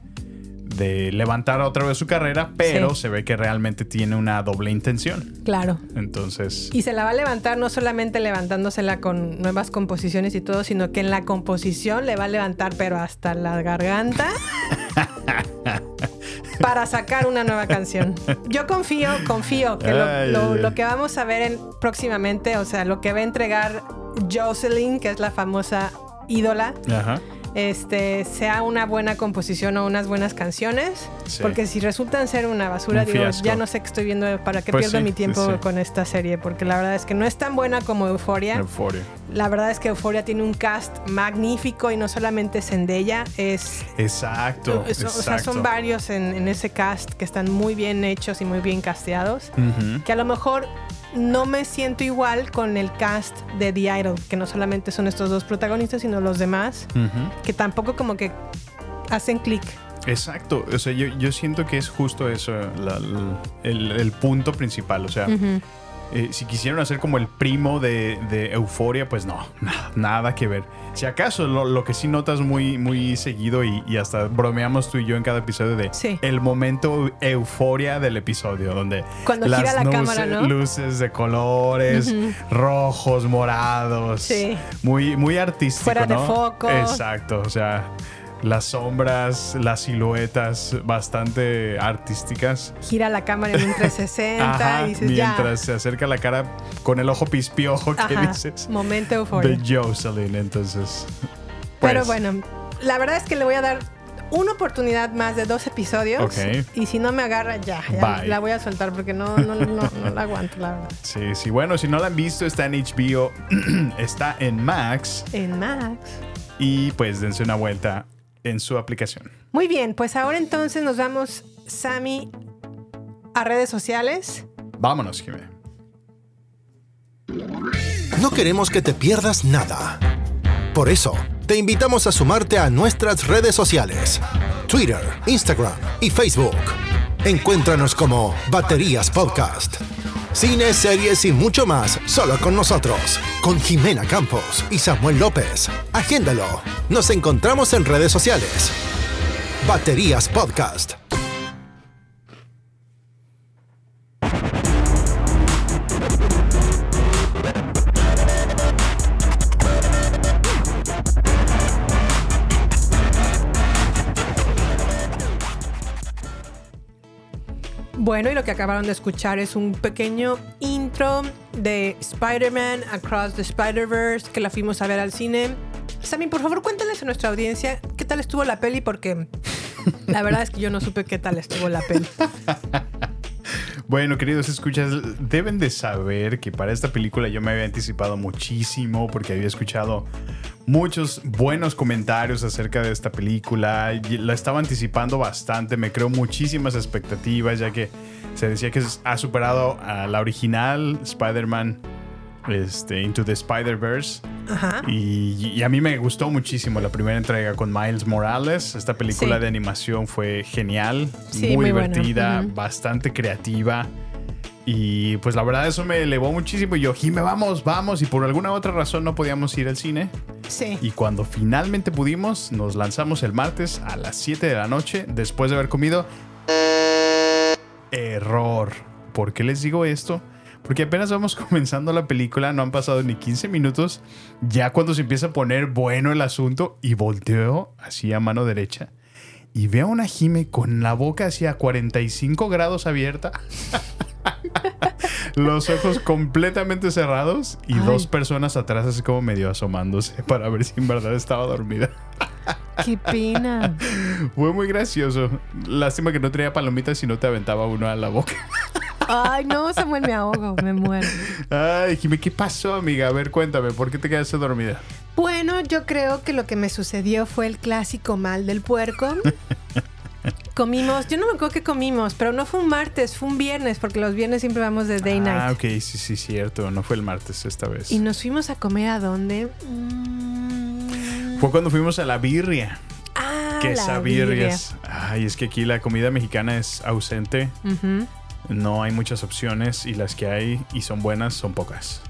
de levantar otra vez su carrera pero Sí. se ve que realmente tiene una doble intención Claro. entonces Y se la va a levantar no solamente levantándosela con nuevas composiciones y todo, sino que en la composición le va a levantar pero hasta la garganta. para sacar una nueva canción. Yo confío, confío que lo, Ay, lo- ay, lo ay. que vamos a ver en- próximamente, o sea, lo que va a entregar Jocelyn, que es la famosa ídola, Ajá. Este, sea una buena composición o unas buenas canciones. Sí. Porque si resultan ser una basura, Un digo, ya no sé qué estoy viendo para qué Pues pierdo sí, mi tiempo sí. con esta serie, porque la verdad es que no es tan buena como Euphoria. Euphoria. La verdad es que Euphoria tiene un cast magnífico y no solamente Zendaya, es Exacto. o sea, exacto. son varios en, en ese cast que están muy bien hechos y muy bien casteados. Que a lo mejor no me siento igual con el cast de The Idol, que no solamente son estos dos protagonistas, sino los demás, que tampoco como que hacen clic. Exacto, o sea, yo, yo siento que es justo eso, la- la- el, el punto principal, o sea. Eh, si quisieron hacer como el primo de, de Euforia, pues no, nada, nada que ver. Si acaso lo, lo que sí notas muy, muy seguido y, y hasta bromeamos tú y yo en cada episodio de Sí. el momento euforia del episodio, donde Cuando gira la cámara, ¿no? luces de colores, rojos, morados, Sí. muy, muy artístico, Fuera de ¿no? foco. Exacto, o sea, las sombras, las siluetas bastante artísticas. Gira la cámara en un 360 Ajá, y dices mientras se acerca la cara con el ojo pispiojo que dices momento euforia. de Jocelyn, entonces. Pero pues, bueno, la verdad es que le voy a dar una oportunidad más de dos episodios. Ok. Y si no me agarra, ya, ya la voy a soltar porque no, no, no, no la aguanto, la verdad. Sí, sí, bueno, si no la han visto, está en HBO, está en Max En Max. y pues dense una vuelta en su aplicación. Muy bien, pues ahora entonces nos vamos, Sammy, a redes sociales. Vámonos, Jimé. No queremos que te pierdas nada. Por eso, te invitamos a sumarte a nuestras redes sociales. Twitter, Instagram y Facebook. Encuéntranos como Baterías Podcast. Cine, series y mucho más solo con nosotros. Con Jimena Campos y Samuel López. Agéndalo. Nos encontramos en redes sociales. Baterías Podcast. Bueno, y lo que acabaron de escuchar es un pequeño intro de Spider-Man Across the Spider-Verse que la fuimos a ver al cine. Sammy, por favor, cuéntales a nuestra audiencia qué tal estuvo la peli porque la verdad es que yo no supe qué tal estuvo la peli. Bueno, queridos escuchas, deben de saber que para esta película yo me había anticipado muchísimo porque había escuchado muchos buenos comentarios acerca de esta película. La estaba anticipando bastante, me creó muchísimas expectativas ya que se decía que ha superado a la original Spider-Man este, Into the Spider-Verse. Ajá. Y, y a mí me gustó muchísimo la primera entrega con Miles Morales. Esta película Sí. de animación fue genial, Sí, muy, divertida, bastante creativa. Y pues la verdad eso me elevó muchísimo. Y yo, Jime, vamos, vamos. Y por alguna otra razón no podíamos ir al cine. Sí. Y cuando finalmente pudimos, nos lanzamos el martes a las 7 de la noche después de haber comido. Error. ¿Por qué les digo esto? Porque apenas vamos comenzando la película, no han pasado ni 15 minutos, ya cuando se empieza a poner bueno el asunto y volteo así a mano derecha y veo a una Jime con la boca hacia 45 grados abierta, los ojos completamente cerrados y Ay. dos personas atrás así como medio asomándose para ver si en verdad estaba dormida. Qué pena. Fue muy gracioso. Lástima que no tenía palomitas y no te aventaba uno a la boca. Ay, no, Samuel, me ahogo, me muero. Ay, Jimmy, ¿qué pasó, amiga? A ver, cuéntame, ¿por qué te quedaste dormida? Bueno, yo creo que lo que me sucedió fue el clásico mal del puerco. Comimos, yo no me acuerdo qué comimos, pero no fue un martes, fue un viernes, porque los viernes siempre vamos de day night. Ah, ok, sí, sí, cierto. No fue el martes esta vez. Y nos fuimos a comer a dónde? Mm, Fue cuando fuimos a la birria. ah, Que la birrias. Ay, es que aquí la comida mexicana es ausente. No hay muchas opciones y las que hay y son buenas son pocas.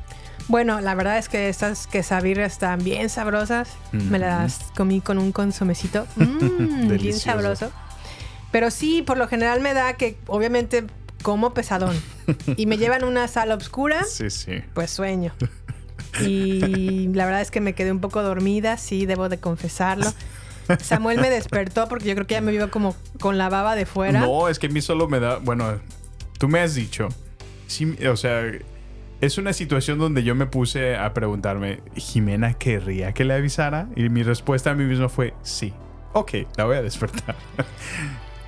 Bueno, la verdad es que estas quesabirrias están bien sabrosas. Me las comí con un consomecito. Mm, bien sabroso. Pero sí, por lo general me da que obviamente como pesadón. y me llevan una sala oscura, Sí, sí. pues sueño. Y la verdad es que me quedé un poco dormida, sí, debo de confesarlo. Samuel me despertó porque yo creo que ya me vio como con la baba de fuera. No, es que a mí solo me da. Bueno, tú me has dicho. Sí, o sea, es una situación donde yo me puse a preguntarme: ¿Jimena querría que le avisara? Y mi respuesta a mí mismo fue: sí. Ok, la voy a despertar.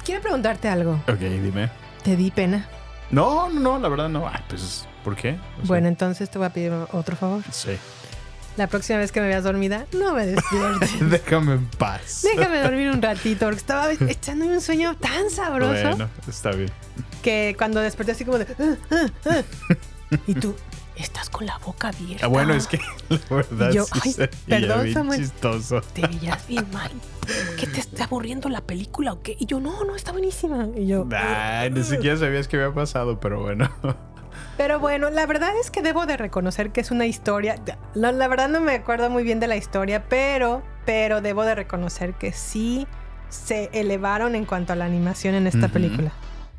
Quiero preguntarte algo. ok, dime. ¿Te di pena? No, no, no, la verdad no. Ay, pues, ¿por qué? O sea, Bueno, entonces te voy a pedir otro favor. Sí. La próxima vez que me veas dormida, no me despiertes. Déjame en paz. Déjame dormir un ratito porque estaba echándome un sueño tan sabroso Bueno, está bien. que cuando desperté así como de... "Ah, ah, ah". Y tú, estás con la boca abierta. Ah, bueno, es que la verdad yo, sí ay, perdón, bien Samuel. chistoso. Te veías bien mal. ¿Qué te está aburriendo la película o qué? Y yo, no, no, está buenísima. Y yo, Ay, ni siquiera sabías que había pasado, pero bueno. Pero bueno, la verdad es que debo de reconocer que es una historia. La, la verdad no me acuerdo muy bien de la historia, pero, pero debo de reconocer que sí se elevaron en cuanto a la animación en esta película.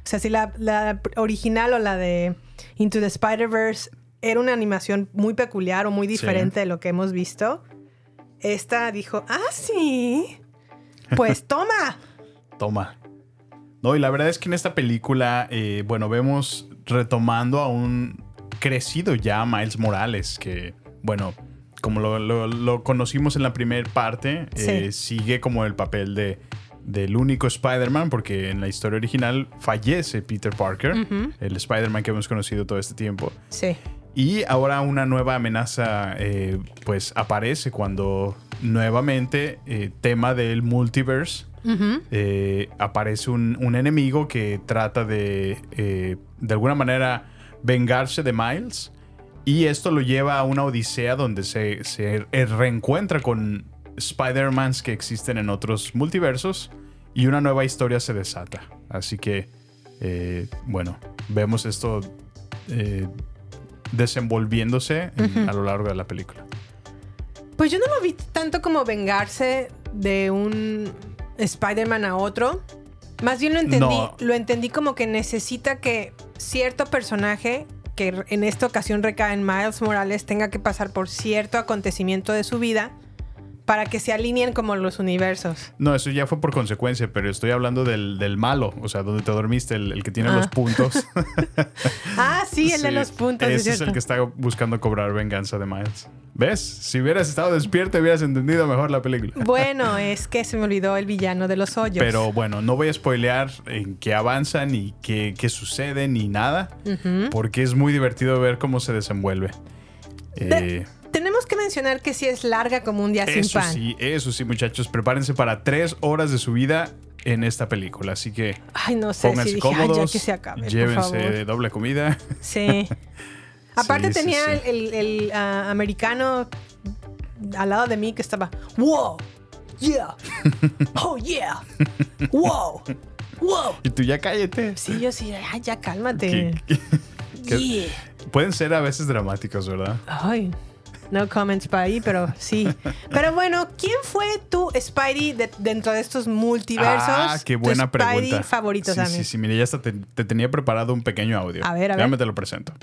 O sea, si la, la original o la de Into the Spider-Verse era una animación muy peculiar o muy diferente de lo que hemos visto, esta dijo, ah, sí, pues toma. Toma. No, y la verdad es que en esta película, eh, bueno, vemos retomando a un crecido ya Miles Morales, que, bueno, como lo, lo- lo conocimos en la primera parte, eh, sigue como el papel de, del único Spider-Man, porque en la historia original fallece Peter Parker, el Spider-Man que hemos conocido todo este tiempo. Sí. Y ahora una nueva amenaza eh, pues aparece cuando nuevamente eh, tema del multiverse eh, aparece un, un enemigo que trata de de alguna manera vengarse de Miles. Y esto lo lleva a una odisea donde se, se reencuentra con Spider-Mans que existen en otros multiversos. Y una nueva historia se desata. Así que, eh, bueno, vemos esto eh, desenvolviéndose en- a lo largo de la película. Pues yo no lo vi tanto como vengarse de un Spider-Man a otro. Más bien lo entendí, No. lo entendí como que necesita que cierto personaje que en esta ocasión recae en Miles Morales tenga que pasar por cierto acontecimiento de su vida para que se alineen como los universos. No, eso ya fue por consecuencia, pero estoy hablando del, del malo, o sea, donde te dormiste, el, el que tiene Ah. los puntos. Ah, sí, el de los puntos. es Ese es el que está buscando cobrar venganza de Miles. ¿Ves? Si hubieras estado despierto, hubieras entendido mejor la película. Bueno, es que se me olvidó el villano de los hoyos. Pero bueno, no voy a spoilear en qué avanza, ni qué, qué sucede, ni nada, porque es muy divertido ver cómo se desenvuelve. Eh, Tenemos que mencionar que sí es larga como un día sin eso pan. sí, eso sí, muchachos, prepárense para tres horas de su vida en esta película, así que Ay, no sé pónganse si dije, "Ay, ya cómodos, que se acabe, por llévense favor". doble comida. Sí. Aparte Sí, tenía sí. el, el- el, ah, americano al lado de mí que estaba, wow, yeah, oh yeah, wow, wow. Y tú ya cállate. Sí, yo sí, ay, ya cálmate. Yeah. Pueden ser a veces dramáticos, ¿verdad? Ay, no comments para ahí, pero sí. Pero bueno, ¿quién fue tu Spidey de- dentro de estos multiversos? Ah, qué Tu buena Spidey pregunta. favorito sí, también. sí, sí, mira, ya hasta te, te tenía preparado un pequeño audio. A ver, a ver. Déjame te lo presento.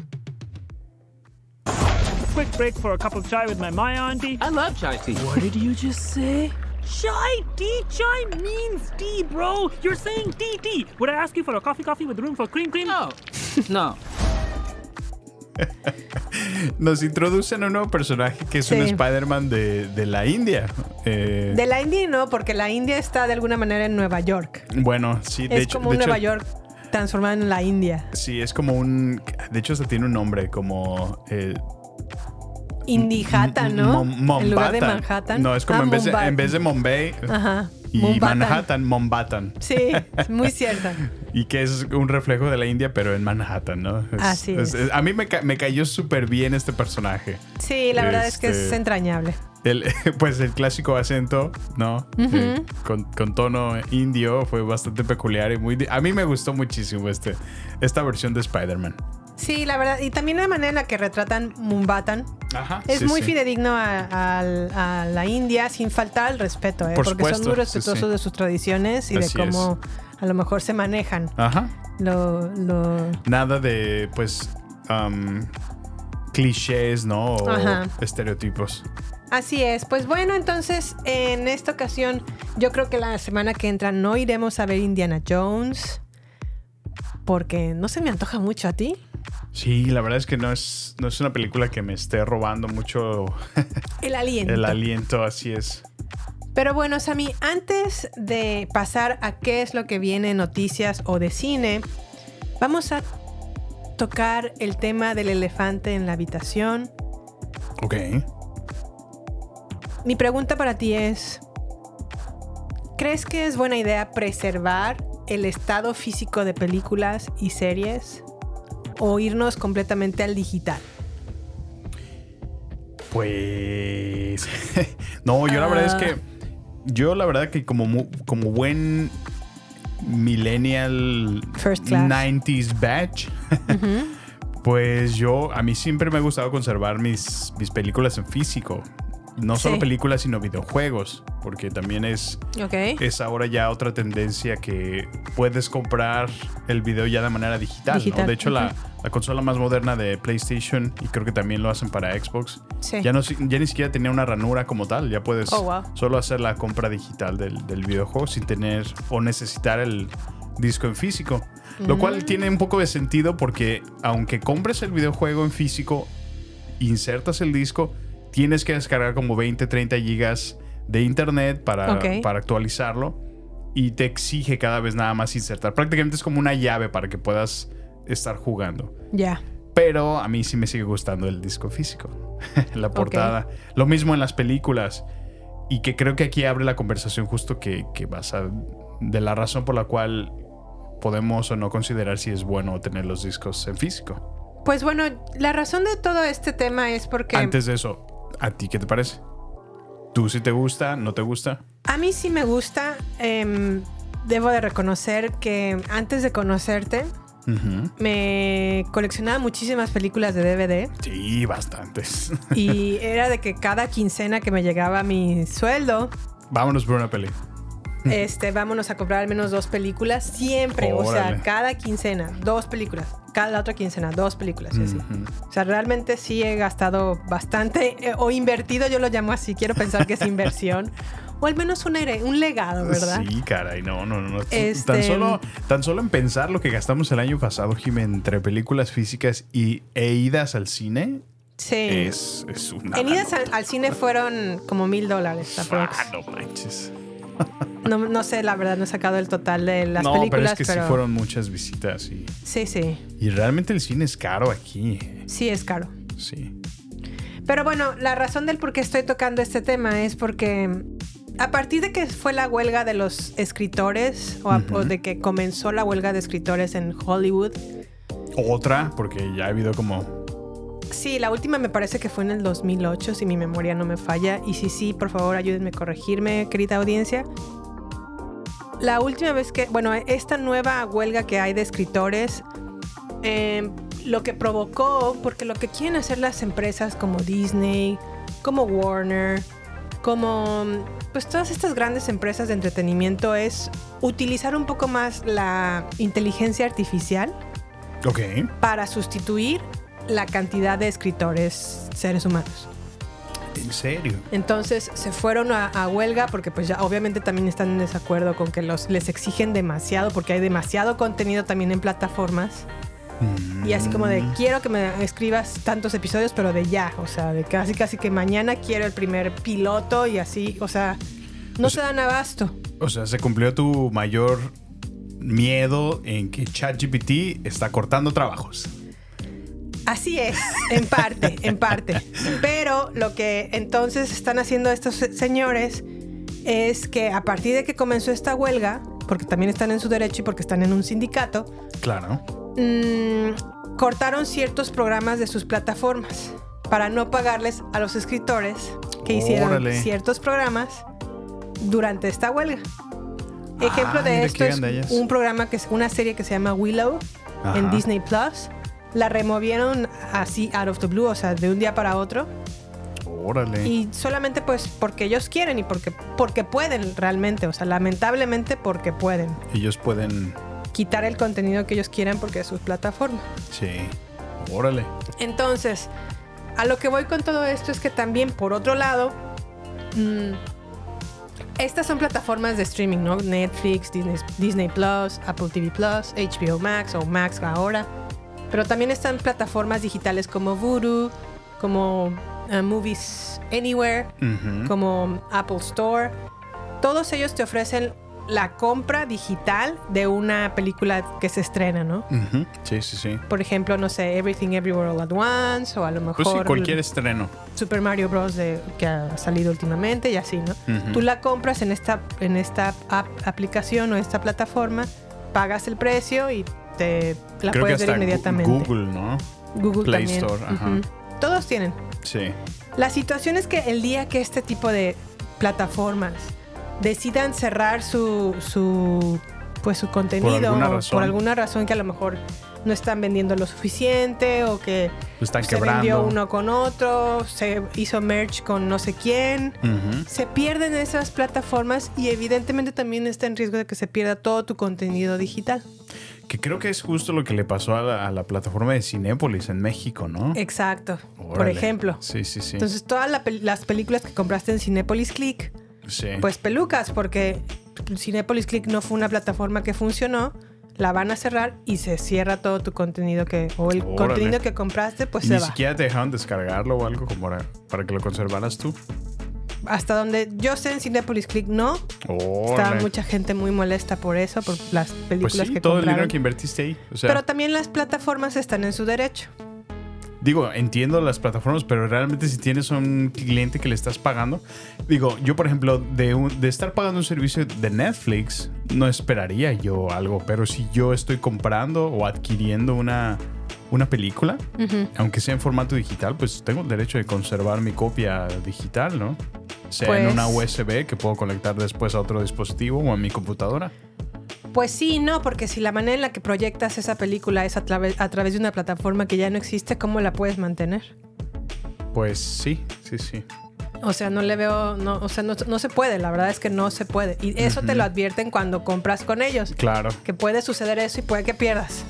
Quick break for a cup of chai with my my auntie. I love chai tea. What did you just say? Chai tea, chai means tea, bro. You're saying tea, tea. Would I ask you for a coffee, coffee with room for cream, cream? No. no. Nos introducen a un nuevo personaje que es un. Spider-Man de, de la India. Eh, De la India no, porque la India está de alguna manera en Nueva York. bueno, sí, de es hecho. como de un hecho, Nueva York transformado en la India. Sí, es como un. De hecho, hasta tiene un nombre como. Eh, Indijata, ¿no? Mom- en lugar de. Manhattan. No, es como Ah, en, vez de, en vez de Mumbai Ajá. Y Mombatan. Manhattan, Mombatan. Sí, es muy cierto. Y que es un reflejo de la India, pero en Manhattan, ¿no? Es- Así es. A mí me, ca- me cayó súper bien este personaje. Sí, la verdad es que es Este- entrañable. El, pues el clásico acento, ¿no? Eh, con, con tono indio fue bastante peculiar y muy... A mí me gustó muchísimo este, esta versión de Spider-Man. Sí, la verdad. Y también la manera en la que retratan Mumbatan. Ajá. Es sí, muy sí. fidedigno a, a la India sin faltar al respeto, ¿eh? Por porque son muy respetuosos sí. de sus tradiciones y Así de cómo a lo mejor se manejan. Ajá. Lo, lo- Nada de, pues, um, clichés, ¿no? O Ajá. estereotipos. Así es. Pues bueno, entonces en esta ocasión Yo creo que la semana que entra no iremos a ver Indiana Jones. Porque no se me antoja mucho a ti. Sí, la verdad es que no es, no es una película que me esté robando mucho El aliento. el aliento, así es. Pero bueno, Sammy, antes de pasar a qué es lo que viene en noticias o de cine, vamos a tocar el tema del elefante en la habitación. Ok. Mi pregunta para ti es, ¿crees que es buena idea preservar el estado físico de películas y series o irnos completamente al digital? Pues. no, yo la verdad es que. Yo la verdad que como, como buen millennial First class. 90s batch, pues yo, a mí siempre me ha gustado conservar mis, mis películas en físico. No solo Sí. películas, sino videojuegos, porque también es, es ahora ya otra tendencia que puedes comprar el video ya de manera digital. De hecho, la, la consola más moderna de PlayStation, y creo que también lo hacen para Xbox, Sí. ya, no, ya ni siquiera tenía una ranura como tal. Ya puedes Oh, wow. solo hacer la compra digital del, del videojuego sin tener o necesitar el disco en físico. Lo cual Mm. tiene un poco de sentido porque aunque compres el videojuego en físico, insertas el disco, tienes que descargar como 20, 30 gigas de internet para, Ok. para actualizarlo y te exige cada vez nada más insertar. Prácticamente es como una llave para que puedas estar jugando. Ya. Pero a mí sí me sigue gustando el disco físico, la portada. Lo mismo en las películas. Y que creo que aquí abre la conversación justo que, que vas a... De la razón por la cual podemos o no considerar si es bueno tener los discos en físico. Pues bueno, la razón de todo este tema es porque Antes de eso, ¿a ti qué te parece? ¿Tú sí te gusta? ¿No te gusta? a mí sí me gusta. em, debo de reconocer que antes de conocerte, me coleccionaba muchísimas películas de DVD Sí, bastantes. y era de que cada quincena que me llegaba mi sueldo, Vámonos por una peli. este, vámonos a comprar al menos dos películas siempre, o sea, cada quincena, dos películas, cada otra quincena, dos películas, y así. Ujú. O sea, realmente sí he gastado bastante eh, o invertido, yo lo llamo así, quiero pensar que es inversión. O al menos un, un legado, ¿verdad? Sí, caray, no, no, no. Este- Tan, solo, tan solo en pensar lo que gastamos el año pasado, Jimé, entre películas físicas y, e idas al cine, Sí. es, es una. en idas al, al cine fueron como mil dólares. Ah, no manches. No, no sé, la verdad, no he sacado el total de las no, películas, pero es que sí fueron muchas visitas y, Sí, sí. y realmente el cine es caro aquí. Sí, es caro. Sí. Pero bueno, la razón del por qué estoy tocando este tema es porque a partir de que fue la huelga de los escritores o, a- Ujú. o de que comenzó la huelga de escritores en Hollywood, Otra, porque ya ha habido como. sí, la última me parece que fue en el 2008, si mi memoria no me falla. Y si sí, por favor, ayúdenme a corregirme, querida audiencia. La última vez que, bueno, esta nueva huelga que hay de escritores, eh, lo que provocó, porque lo que quieren hacer las empresas como Disney, como Warner, como pues todas estas grandes empresas de entretenimiento es utilizar un poco más la inteligencia artificial para sustituir la cantidad de escritores seres humanos. ¿En serio? Entonces se fueron a, a huelga porque pues ya obviamente también están en desacuerdo con que los, les exigen demasiado porque hay demasiado contenido también en plataformas. Y así como de quiero que me escribas tantos episodios pero de ya, o sea, de casi casi que mañana quiero el primer piloto y así, o sea, no se dan abasto. O sea, se cumplió tu mayor miedo en que ChatGPT está cortando trabajos. Así es, en parte, en parte. Pero lo que entonces están haciendo estos se- señores es que a partir de que comenzó esta huelga, porque también están en su derecho y porque están en un sindicato, Claro. mm, cortaron ciertos programas de sus plataformas para no pagarles a los escritores que hicieron Órale. ciertos programas durante esta huelga. Ejemplo Ah, de mira esto es un programa que es una serie que se llama Willow en. Disney Plus. La removieron así out of the blue, o sea, de un día para otro. Órale. Y solamente pues porque ellos quieren y porque, porque pueden realmente, o sea, lamentablemente porque pueden Ellos pueden. quitar el contenido que ellos quieran porque es su plataforma. Sí. Órale. Entonces, a lo que voy con todo esto es que también, por otro lado, mm, Estas son plataformas de streaming, ¿no? Netflix, Disney, Disney Plus, Apple TV Plus, HBO Max o Max ahora. Pero también están plataformas digitales como Voodoo, como uh, Movies Anywhere, como Apple Store. Todos ellos te ofrecen la compra digital de una película que se estrena, ¿no? Sí, sí, sí. Por ejemplo, no sé, Everything Everywhere All at Once o a lo mejor Pues sí, cualquier estreno. Super Mario Bros. de- que ha salido últimamente y así, ¿no? Tú la compras en esta, en esta app- aplicación o esta plataforma, pagas el precio y te la Creo que puedes ver hasta Gu- inmediatamente. Google, ¿no? Google Play también. Store, ajá. Todos tienen. Sí. La situación es que el día que este tipo de plataformas decidan cerrar su, su pues su contenido alguna o razón. por alguna razón que a lo mejor no están vendiendo lo suficiente o que están se vendió uno con otro, se hizo merch con no sé quién. Se pierden esas plataformas y evidentemente también está en riesgo de que se pierda todo tu contenido digital. Que creo que es justo lo que le pasó a la, a la plataforma de Cinépolis en México, ¿no? Exacto. Por ejemplo. Sí, sí, sí. Entonces todas la las películas que compraste en Cinepolis Click sí. Pues pelucas, porque Cinepolis Click no fue una plataforma que funcionó. La van a cerrar y se cierra todo tu contenido que. O el Órale. contenido que compraste, pues Y se Ni va. siquiera te dejaron descargarlo o algo como para, para que lo conservaras tú. Hasta donde yo sé en Cinepolis Click no. Estaba Órale. mucha gente muy molesta por eso, por las Pues películas sí, que todo el dinero que invertiste ahí. O sea, Pero también las plataformas están en su derecho. digo, entiendo las plataformas, pero realmente si tienes un cliente que le estás pagando, digo, yo por ejemplo, de, un- de estar pagando un servicio de Netflix, no esperaría yo algo, pero si yo estoy comprando o adquiriendo una, una película, aunque sea en formato digital, pues tengo el derecho de conservar mi copia digital, ¿no? Sea en Pues- una USB que puedo conectar después a otro dispositivo o a mi computadora. Pues sí, no, porque si la manera en la que proyectas esa película es a, través- a través de una plataforma que ya no existe, ¿cómo la puedes mantener? Pues sí, sí, sí. O sea, no le veo, no, o sea, no, no se puede, la verdad es que no se puede. Y eso te lo advierten cuando compras con ellos. Claro. Que puede suceder eso y puede que pierdas.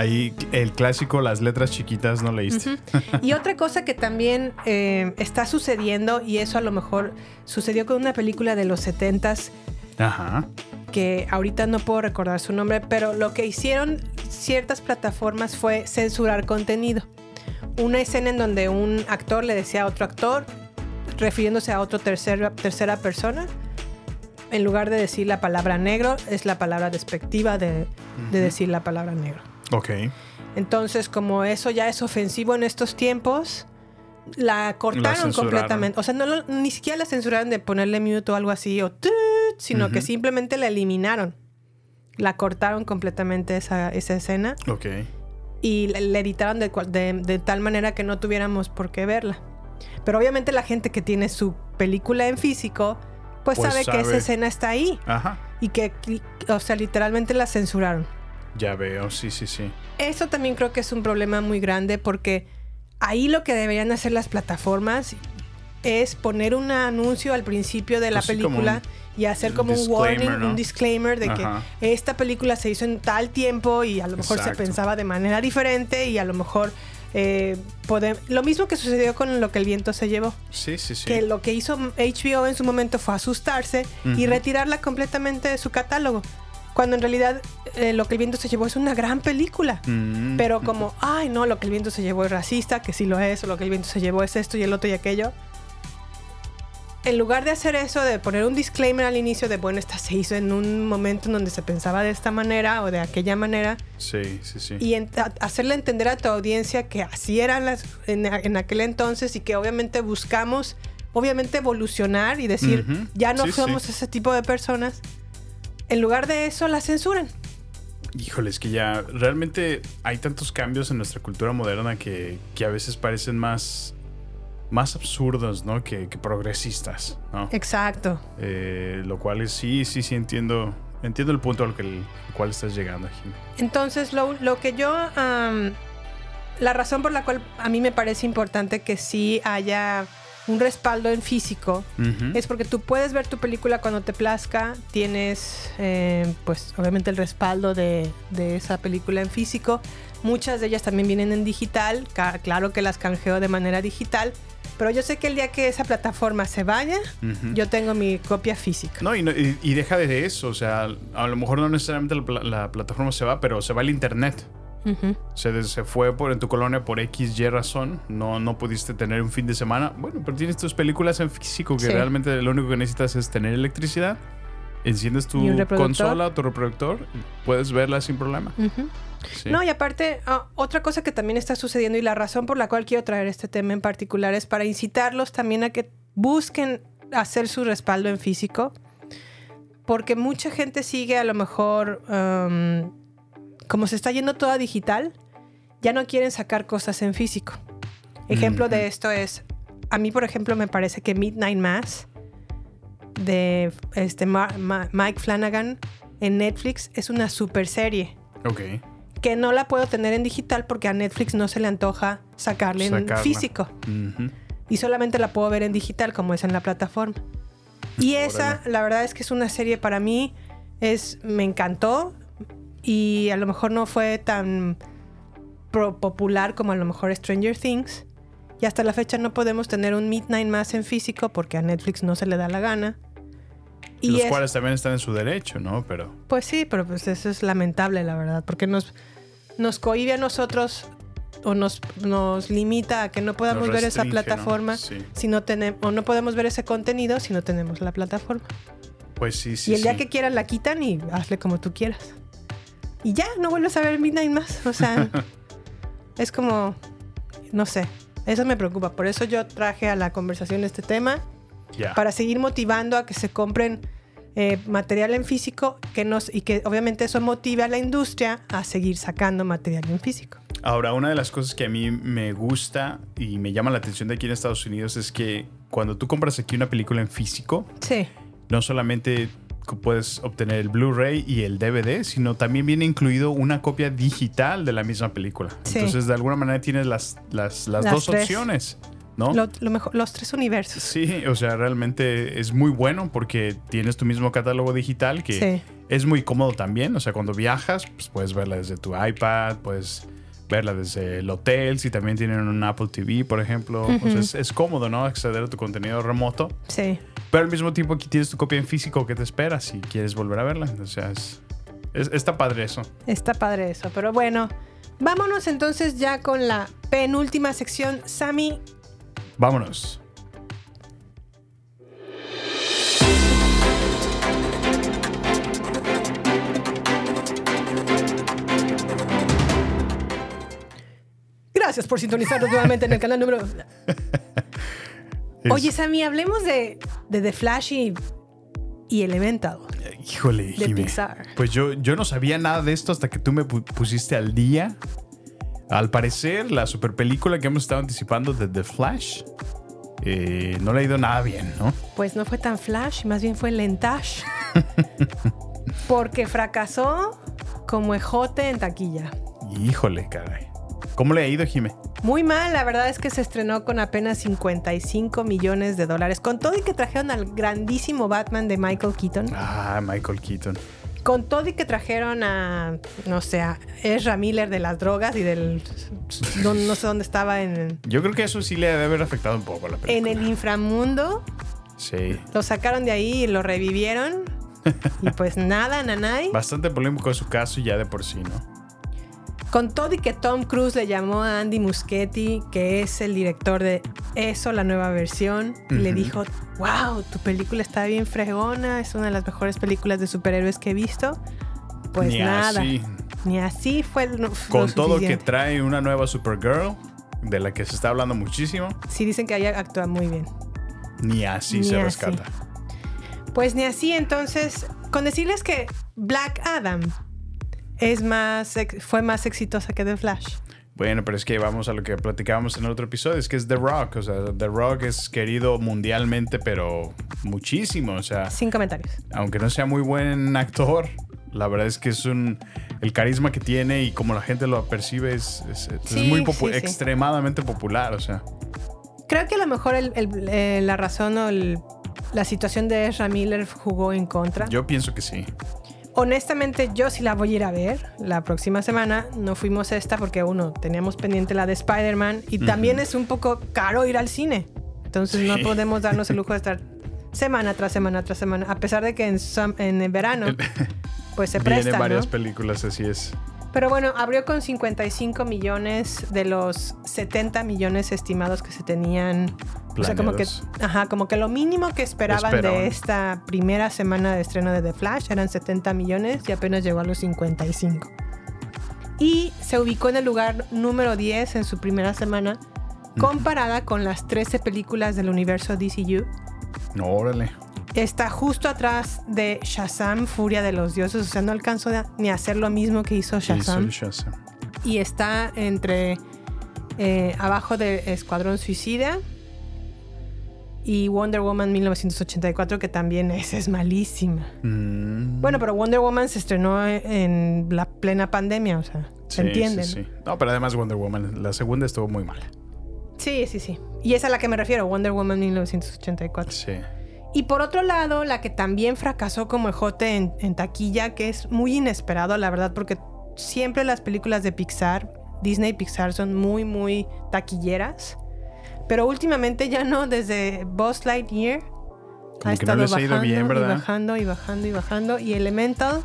Ahí el clásico, las letras chiquitas no leíste. Y otra cosa que también eh, está sucediendo, y eso a lo mejor sucedió con una película de los 70s, Ajá. que ahorita no puedo recordar su nombre, pero lo que hicieron ciertas plataformas fue censurar contenido. Una escena en donde un actor le decía a otro actor, refiriéndose a otro tercera, tercera persona, en lugar de decir la palabra negro, es la palabra despectiva de, decir la palabra negro. Ok. Entonces, como eso ya es ofensivo en estos tiempos, la cortaron completamente. O sea, no lo- ni siquiera la censuraron de ponerle mute o algo así, o tut, sino que simplemente la eliminaron. La cortaron completamente esa, esa escena Ok. y la, la editaron de, de- de tal manera que no tuviéramos por qué verla. Pero obviamente la gente que tiene su película en físico, pues, Pues sabe, que sabe. esa escena está ahí Ajá. y que, o sea, literalmente la censuraron. Ya veo, sí, sí, sí. Eso también creo que es un problema muy grande porque ahí lo que deberían hacer las plataformas es poner un anuncio al principio de la Pues película un y hacer como un warning, ¿no? un disclaimer de Ajá. que esta película se hizo en tal tiempo y a lo mejor Exacto. se pensaba de manera diferente y a lo mejor eh, lo mismo que sucedió con lo que el viento se llevó. Sí, sí, sí. Que lo que hizo HBO en su momento fue asustarse y retirarla completamente de su catálogo. Cuando en realidad eh, lo que el viento se llevó es una gran película. Mm, Pero como, ay, no, lo que el viento se llevó es racista, que sí lo es, o lo que el viento se llevó es esto y el otro y aquello. En lugar de hacer eso, de poner un disclaimer al inicio de, bueno, esta se hizo en un momento en donde se pensaba de esta manera o de aquella manera, Sí, sí, sí. y en- a- hacerle entender a tu audiencia que así eran las en, en aquel entonces y que obviamente buscamos, obviamente evolucionar y decir, Ujú. ya no Sí, somos sí. ese tipo de personas. En lugar de eso, la censuran. Híjole, es que ya realmente hay tantos cambios en nuestra cultura moderna que, que a veces parecen más, más absurdos, ¿no? Que, que progresistas, ¿no? Exacto. Eh, lo cual es, sí, sí, sí, entiendo, entiendo el punto al, que, al cual estás llegando, Jimmy. Entonces, lo, lo que yo... la razón por la cual a mí me parece importante que sí haya un respaldo en físico es porque tú puedes ver tu película cuando te plazca, tienes eh, pues obviamente el respaldo de, de esa película en físico, muchas de ellas también vienen en digital, claro que las canjeo de manera digital, Pero yo sé que el día que esa plataforma se vaya, yo tengo mi copia física. No y, no- y- y deja de eso, o sea, a lo mejor no necesariamente la, la plataforma se va, pero se va el internet. Se, se fue por en tu colonia por X, Y razón. No, no pudiste tener un fin de semana. Bueno, pero tienes tus películas en físico que Sí. realmente lo único que necesitas es tener electricidad. Enciendes tu consola o tu reproductor. Puedes verla sin problema. Sí. No, y aparte, ah, otra cosa que también está sucediendo y la razón por la cual quiero traer este tema en particular es para incitarlos también a que busquen hacer su respaldo en físico, porque mucha gente sigue a lo mejor, um, como se está yendo toda digital, ya no quieren sacar cosas en físico. Ejemplo de esto es, a mí por ejemplo me parece que Midnight Mass de este Ma- Ma- Mike Flanagan en Netflix es una super serie Ok. que no la puedo tener en digital porque a Netflix no se le antoja sacarle en Sacarla. físico Ujú. y solamente la puedo ver en digital como es en la plataforma. Y esa, la verdad es que es una serie para mí, es, me encantó y a lo mejor no fue tan pro- popular como a lo mejor Stranger Things. Y hasta la fecha no podemos tener un Midnight más en físico porque a Netflix no se le da la gana. Y los es- cuales también están en su derecho, ¿no? Pero pues sí, pero pues eso es lamentable, la verdad, porque nos, nos cohibe a nosotros o nos, nos limita a que no podamos ver esa plataforma Sí. si no tenemos, o no podemos ver ese contenido si no tenemos la plataforma. pues sí, sí. y el día sí. que quieras la quitan y hazle como tú quieras. Y ya, no vuelves a ver Midnight más. O sea, es como, no sé, eso me preocupa. Por eso yo traje a la conversación este tema Ya. para seguir motivando a que se compren eh, material en físico que nos, y que obviamente eso motive a la industria a seguir sacando material en físico. Ahora, una de las cosas que a mí me gusta y me llama la atención de aquí en Estados Unidos es que cuando tú compras aquí una película en físico, Sí, no solamente puedes obtener el Blu-ray y el DVD, sino también viene incluido una copia digital de la misma película. Sí. Entonces, de alguna manera tienes las, las, las Las dos tres. opciones, ¿no? lo, lo mejor, los tres universos. Sí, o sea, realmente es muy bueno porque tienes tu mismo catálogo digital que Sí. es muy cómodo también. O sea, cuando viajas, pues puedes verla desde tu iPad, puedes verla desde el hotel, si también tienen un Apple TV, por ejemplo. O sea, Ujú. es, es cómodo, ¿no? Acceder a tu contenido remoto. Sí. Pero al mismo tiempo aquí tienes tu copia en físico que te espera si quieres volver a verla. O sea, es, es- está padre eso. Está padre eso, pero bueno, vámonos entonces ya con la penúltima sección. Sammy, Vámonos. gracias por sintonizarnos nuevamente en el canal número... Oye, Sammy, hablemos de, de The Flash y, y Elemental. Híjole, De Jimmy. Pixar. Pues yo, yo no sabía nada de esto hasta que tú me pu- pusiste al día. Al parecer, la super película que hemos estado anticipando de The Flash eh, no le ha ido nada bien, ¿no? Pues no fue tan Flash, más bien fue Lentash. Porque fracasó como ejote en taquilla. Híjole, caray. ¿Cómo le ha ido, Jimé? Muy mal, la verdad es que se estrenó con apenas 55 millones de dólares. Con todo y que trajeron al grandísimo Batman de Michael Keaton. Ah, Michael Keaton. Con todo y que trajeron a, no sé, a Ezra Miller de las drogas y del... No, no sé dónde estaba en, Yo creo que eso sí le debe haber afectado un poco a la película. en el inframundo. Sí. Lo sacaron de ahí y lo revivieron. Y pues nada, nanay. Bastante polémico su caso ya de por sí, ¿no? Con todo y que Tom Cruise le llamó a Andy Muschietti, que es el director de Eso, la nueva versión, y le dijo, wow, tu película está bien fregona, es una de las mejores películas de superhéroes que he visto. Pues Ni nada. así. Ni así fue lo, lo Con todo que trae una nueva Supergirl, de la que se está hablando muchísimo, Sí dicen que ella actúa muy bien. ni así Ni se así. rescata. Pues ni así, entonces, con decirles que Black Adam es más, fue más exitosa que The Flash. Bueno, pero es que vamos a lo que platicábamos en el otro episodio, es que es The Rock, o sea, The Rock es querido mundialmente, pero muchísimo, o sea, Sin comentarios. aunque no sea muy buen actor, la verdad es que es un el carisma que tiene y como la gente lo percibe es, es- muy popu- sí, sí. extremadamente popular, o sea. Creo que a lo mejor el- el- eh, la razón o el- la situación de Ezra Miller jugó en contra. Yo pienso que sí. Honestamente, yo sí la voy a ir a ver la próxima semana. No fuimos esta porque, uno, teníamos pendiente la de Spider-Man y también es un poco caro ir al cine. Entonces no podemos darnos el lujo de estar semana tras semana tras semana, a pesar de que en, el verano pues se presta, varias ¿no? películas, así es. Pero bueno, abrió con 55 millones de los 70 millones estimados que se tenían. O sea, como que, Planeados. ajá, como que lo mínimo que esperaban, de esta primera semana de estreno de The Flash eran 70 millones y apenas llegó a los 55. Y se ubicó en el lugar número 10 en su primera semana, comparada con las 13 películas del universo DCU. No, órale. Está justo atrás de Shazam, Furia de los Dioses. O sea, no alcanzó ni a hacer lo mismo que hizo Shazam. soy Shazam. Y está entre eh, abajo de Escuadrón Suicida y Wonder Woman 1984, que también esa es malísima. Mm, Bueno, pero Wonder Woman se estrenó en la plena pandemia, o sea, sí, ¿se sí, no? sí. No, pero además Wonder Woman, la segunda estuvo muy mala. Sí, sí, sí. Y es a la que me refiero, Wonder Woman 1984. Sí. Y por otro lado, la que también fracasó como ejote en, en taquilla, que es muy inesperado, la verdad, porque siempre las películas de Pixar, Disney y Pixar, son muy, muy taquilleras. Pero últimamente ya no, desde Buzz Lightyear Como que no les ha ido bien, y ¿verdad? bajando y bajando y bajando. Y Elemental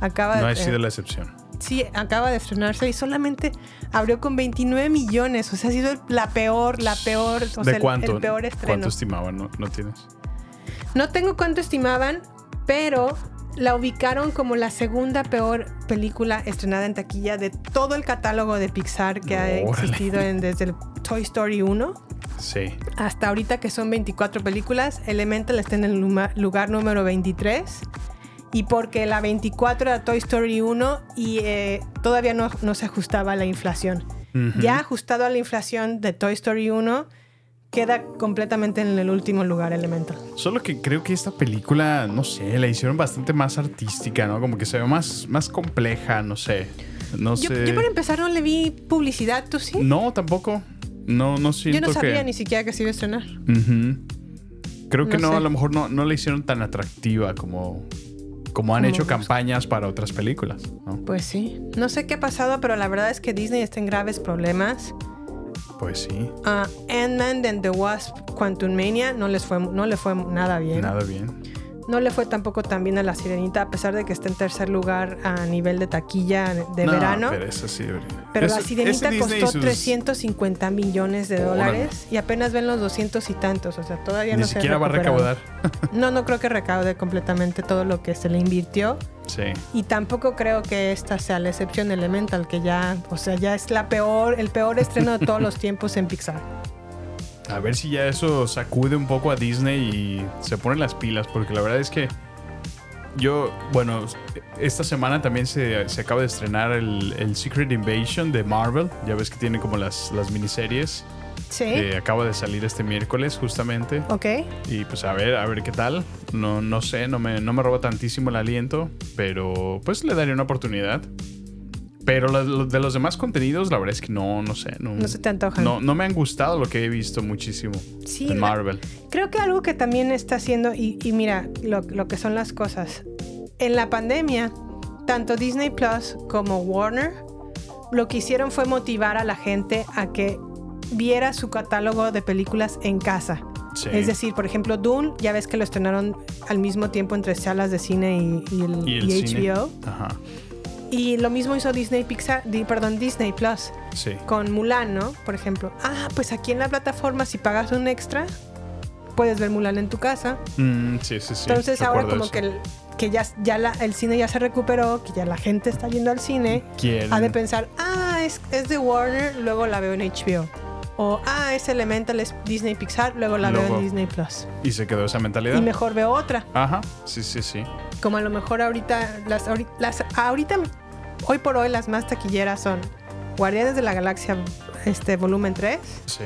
acaba No de... ha sido la excepción. Sí, acaba de estrenarse y solamente abrió con 29 millones. O sea, ha sido la peor, la peor, o sea, ¿De el- cuánto? el peor estreno. ¿Cuánto estimaban? No, no tienes. No tengo cuánto estimaban, pero la ubicaron como la segunda peor película estrenada en taquilla de todo el catálogo de Pixar que ha existido en- desde el Toy Story 1 Sí. hasta ahorita que son 24 películas. Elemental está en el lugar número 23. Y porque la 24 era Toy Story 1 y eh, todavía no, no se ajustaba a la inflación. Ujú. Ya ajustado a la inflación de Toy Story 1, queda completamente en el último lugar Elemental. Solo que creo que esta película, no sé, la hicieron bastante más artística, ¿no? Como que se ve más, más compleja, no sé. No Yo, sé. yo para empezar no le vi publicidad, ¿tú sí? No, tampoco. No, no siento yo no sabía que... ni siquiera que se iba a estrenar. Creo que No sé. a lo mejor no, no la hicieron tan atractiva como, como han Como hecho campañas para otras películas, ¿no? Pues sí. No sé qué ha pasado, pero la verdad es que Disney está en graves problemas. Pues sí, A Ant-Man and the Wasp Quantum Mania no, les fue, no le fue nada bien. nada bien. No le fue tampoco tan bien a La Sirenita, a pesar de que está en tercer lugar a nivel de taquilla de No, verano. Pero eso sí debería. Pero Eso- La Sirenita costó sus- 350 millones de Órale. dólares y apenas ven los 200 y tantos. O sea, todavía Ni no se ha siquiera va a recuperado. recaudar. No, no creo que recaude completamente todo lo que se le invirtió. Sí. Y tampoco creo que esta sea la excepción Elemental, que ya, o sea, ya es la peor, el peor estreno de todos los tiempos en Pixar. A ver si ya eso sacude un poco a Disney y se ponen las pilas, porque la verdad es que yo, bueno, esta semana también se, se acaba de estrenar el, el Secret Invasion de Marvel. Ya ves que tiene como las, las miniseries. Sí. acaba de salir este miércoles justamente. Ok. Y pues a ver, a ver qué tal. No, no sé, no me, no me roba tantísimo el aliento, pero pues le daría una oportunidad. Pero lo- lo- de los demás contenidos, la verdad es que no, no sé. No, No se te antojan. No, no me han gustado lo que he visto muchísimo Sí, la- Marvel. Creo que algo que también está haciendo, y, y mira lo, lo que son las cosas. En la pandemia, tanto Disney Plus como Warner lo que hicieron fue motivar a la gente a que viera su catálogo de películas en casa. Sí. Es decir, por ejemplo, Dune, ya ves que lo estrenaron al mismo tiempo entre salas de cine y, y el, y el y cine. HBO. Ajá. Y lo mismo hizo Disney Pixar, perdón, Disney Plus Sí. con Mulan, ¿no? Por ejemplo. Ah, pues aquí en la plataforma, si pagas un extra, puedes ver Mulan en tu casa. Mm, sí, sí, sí. Entonces ahora como eso. que, el- que ya, ya la- el cine ya se recuperó, que ya la gente está yendo al cine, Quieren- ha de pensar, ah, es, es de Warner, luego la veo en HBO. O, ah, es Elemental, es Disney Pixar, luego la veo en Disney Plus. Y se quedó esa mentalidad. Y mejor veo otra. Ajá. Sí, sí, sí. Como a lo mejor ahorita, las, ahori- las ahorita, hoy por hoy las más taquilleras son Guardianes de la Galaxia, este, volumen 3, Sí.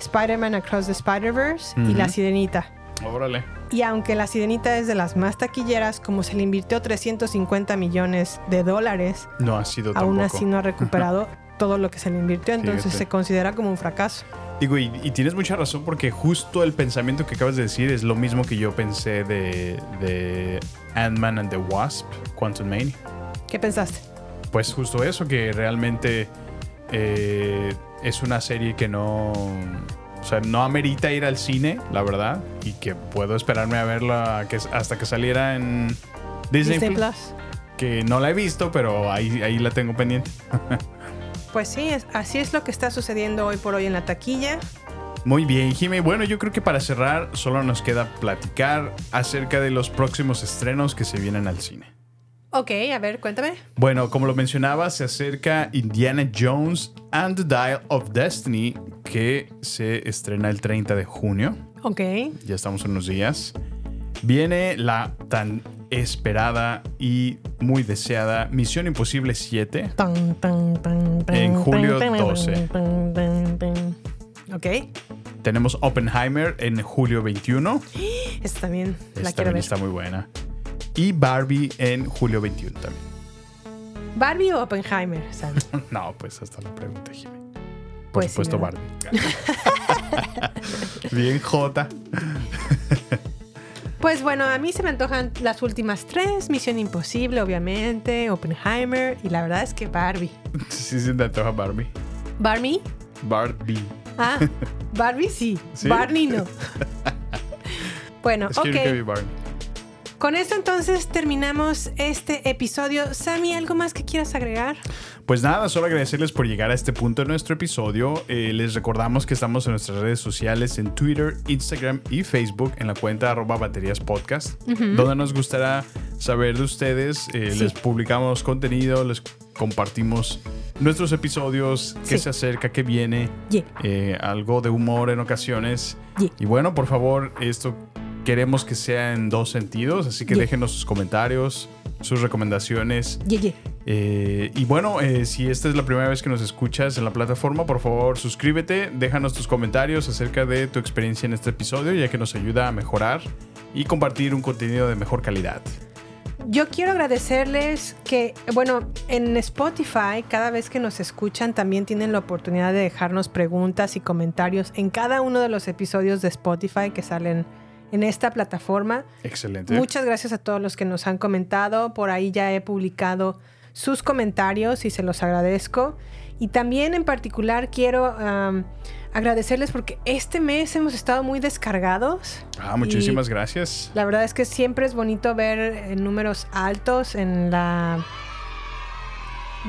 Spider-Man Across the Spider-Verse y. La Sirenita. Órale. Y aunque La Sirenita es de las más taquilleras, como se le invirtió 350 millones de dólares, No ha sido aún tampoco. así no ha recuperado todo lo que se le invirtió, entonces Fíjate. se considera como un fracaso. Digo, y, y tienes mucha razón porque justo el pensamiento que acabas de decir es lo mismo que yo pensé de, de Ant-Man and the Wasp, Quantum Mania. ¿Qué pensaste? Pues justo eso, que realmente eh, es una serie que no, O sea, no amerita ir al cine, la verdad. Y que puedo esperarme a verla que, hasta que saliera en Disney, Disney Plus. Plus. Que no la he visto, pero ahí, ahí la tengo pendiente. Pues sí, así es lo que está sucediendo hoy por hoy en la taquilla. Muy bien, Jimmy. Bueno, yo creo que para cerrar solo nos queda platicar acerca de los próximos estrenos que se vienen al cine. Ok, a ver, cuéntame. Bueno, como lo mencionaba, se acerca Indiana Jones and the Dial of Destiny, que se estrena el 30 de junio. Ok. Ya estamos en unos días. Viene la tan esperada y muy deseada Misión Imposible 7. Tan, tan, tan, tan, En julio tan, tan, 12. Ok. Tenemos Oppenheimer en julio 21. Esta también la Esta quiero también ver. está muy buena. Y Barbie en julio 21 también. ¿Barbie o Oppenheimer? Sam? No, pues hasta la pregunta, Jimmy. Por Pues supuesto. Barbie. Bien J. Pues bueno, a mí se me antojan las últimas tres. Misión Imposible, obviamente. Oppenheimer. Y la verdad es que Barbie. Sí, se te antoja Barbie. ¿Barbie? Barbie. Ah, Barbie sí. ¿Sí? Barney no. Bueno, Es ok. Con esto entonces terminamos este episodio. Sammy, ¿algo más que quieras agregar? Pues nada, solo agradecerles por llegar a este punto de nuestro episodio. Eh, les recordamos que estamos en nuestras redes sociales, en Twitter, Instagram y Facebook, en la cuenta arroba baterías podcast, donde nos gustará saber de ustedes. Eh, Sí. Les publicamos contenido, les compartimos nuestros episodios, qué Sí. se acerca, qué viene, Yeah. eh, algo de humor en ocasiones. Yeah. Y bueno, por favor, esto queremos que sea en dos sentidos, así que Yeah. déjenos sus comentarios, sus recomendaciones. Yeah, yeah. Eh, y bueno, eh, si esta es la primera vez que nos escuchas en la plataforma, por favor suscríbete, déjanos tus comentarios acerca de tu experiencia en este episodio, ya que nos ayuda a mejorar y compartir un contenido de mejor calidad. Yo quiero agradecerles que, bueno, en Spotify, cada vez que nos escuchan, también tienen la oportunidad de dejarnos preguntas y comentarios en cada uno de los episodios de Spotify que salen en esta plataforma. Excelente. Muchas gracias a todos los que nos han comentado. Por ahí ya he publicado sus comentarios y se los agradezco. Y también en particular quiero agradecerles porque este mes hemos estado muy descargados. Ah, muchísimas gracias. La verdad es que siempre es bonito ver eh, números altos en la...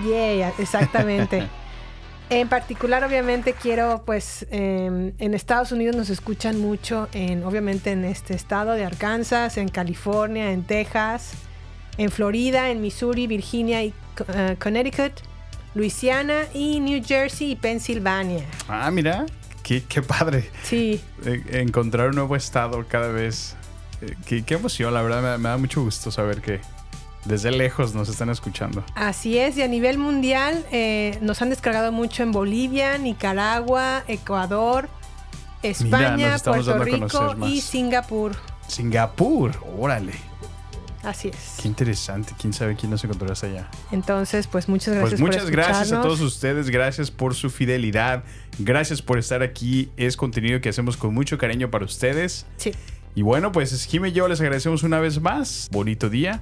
Yeah, exactamente. En particular, obviamente, quiero, pues, eh, en Estados Unidos nos escuchan mucho, en, obviamente, en este estado de Arkansas, en California, en Texas, en Florida, en Missouri, Virginia y eh, Connecticut, Luisiana y New Jersey y Pensilvania. Ah, mira, qué, qué padre. Sí, Eh, encontrar un nuevo estado cada vez. Eh, qué, qué emoción, la verdad, me, me da mucho gusto saber que desde lejos nos están escuchando. Así es, y a nivel mundial eh, nos han descargado mucho en Bolivia, Nicaragua, Ecuador, España, Puerto Rico y Singapur. Singapur, órale. Así es. Qué interesante. ¿Quién sabe quién nos encontró hasta allá? Entonces, pues muchas gracias Pues muchas por gracias a todos ustedes, gracias por su fidelidad, gracias por estar aquí, es contenido que hacemos con mucho cariño para ustedes. Sí. Y bueno, pues Jimmy y yo les agradecemos una vez más, bonito día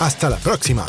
Hasta la próxima.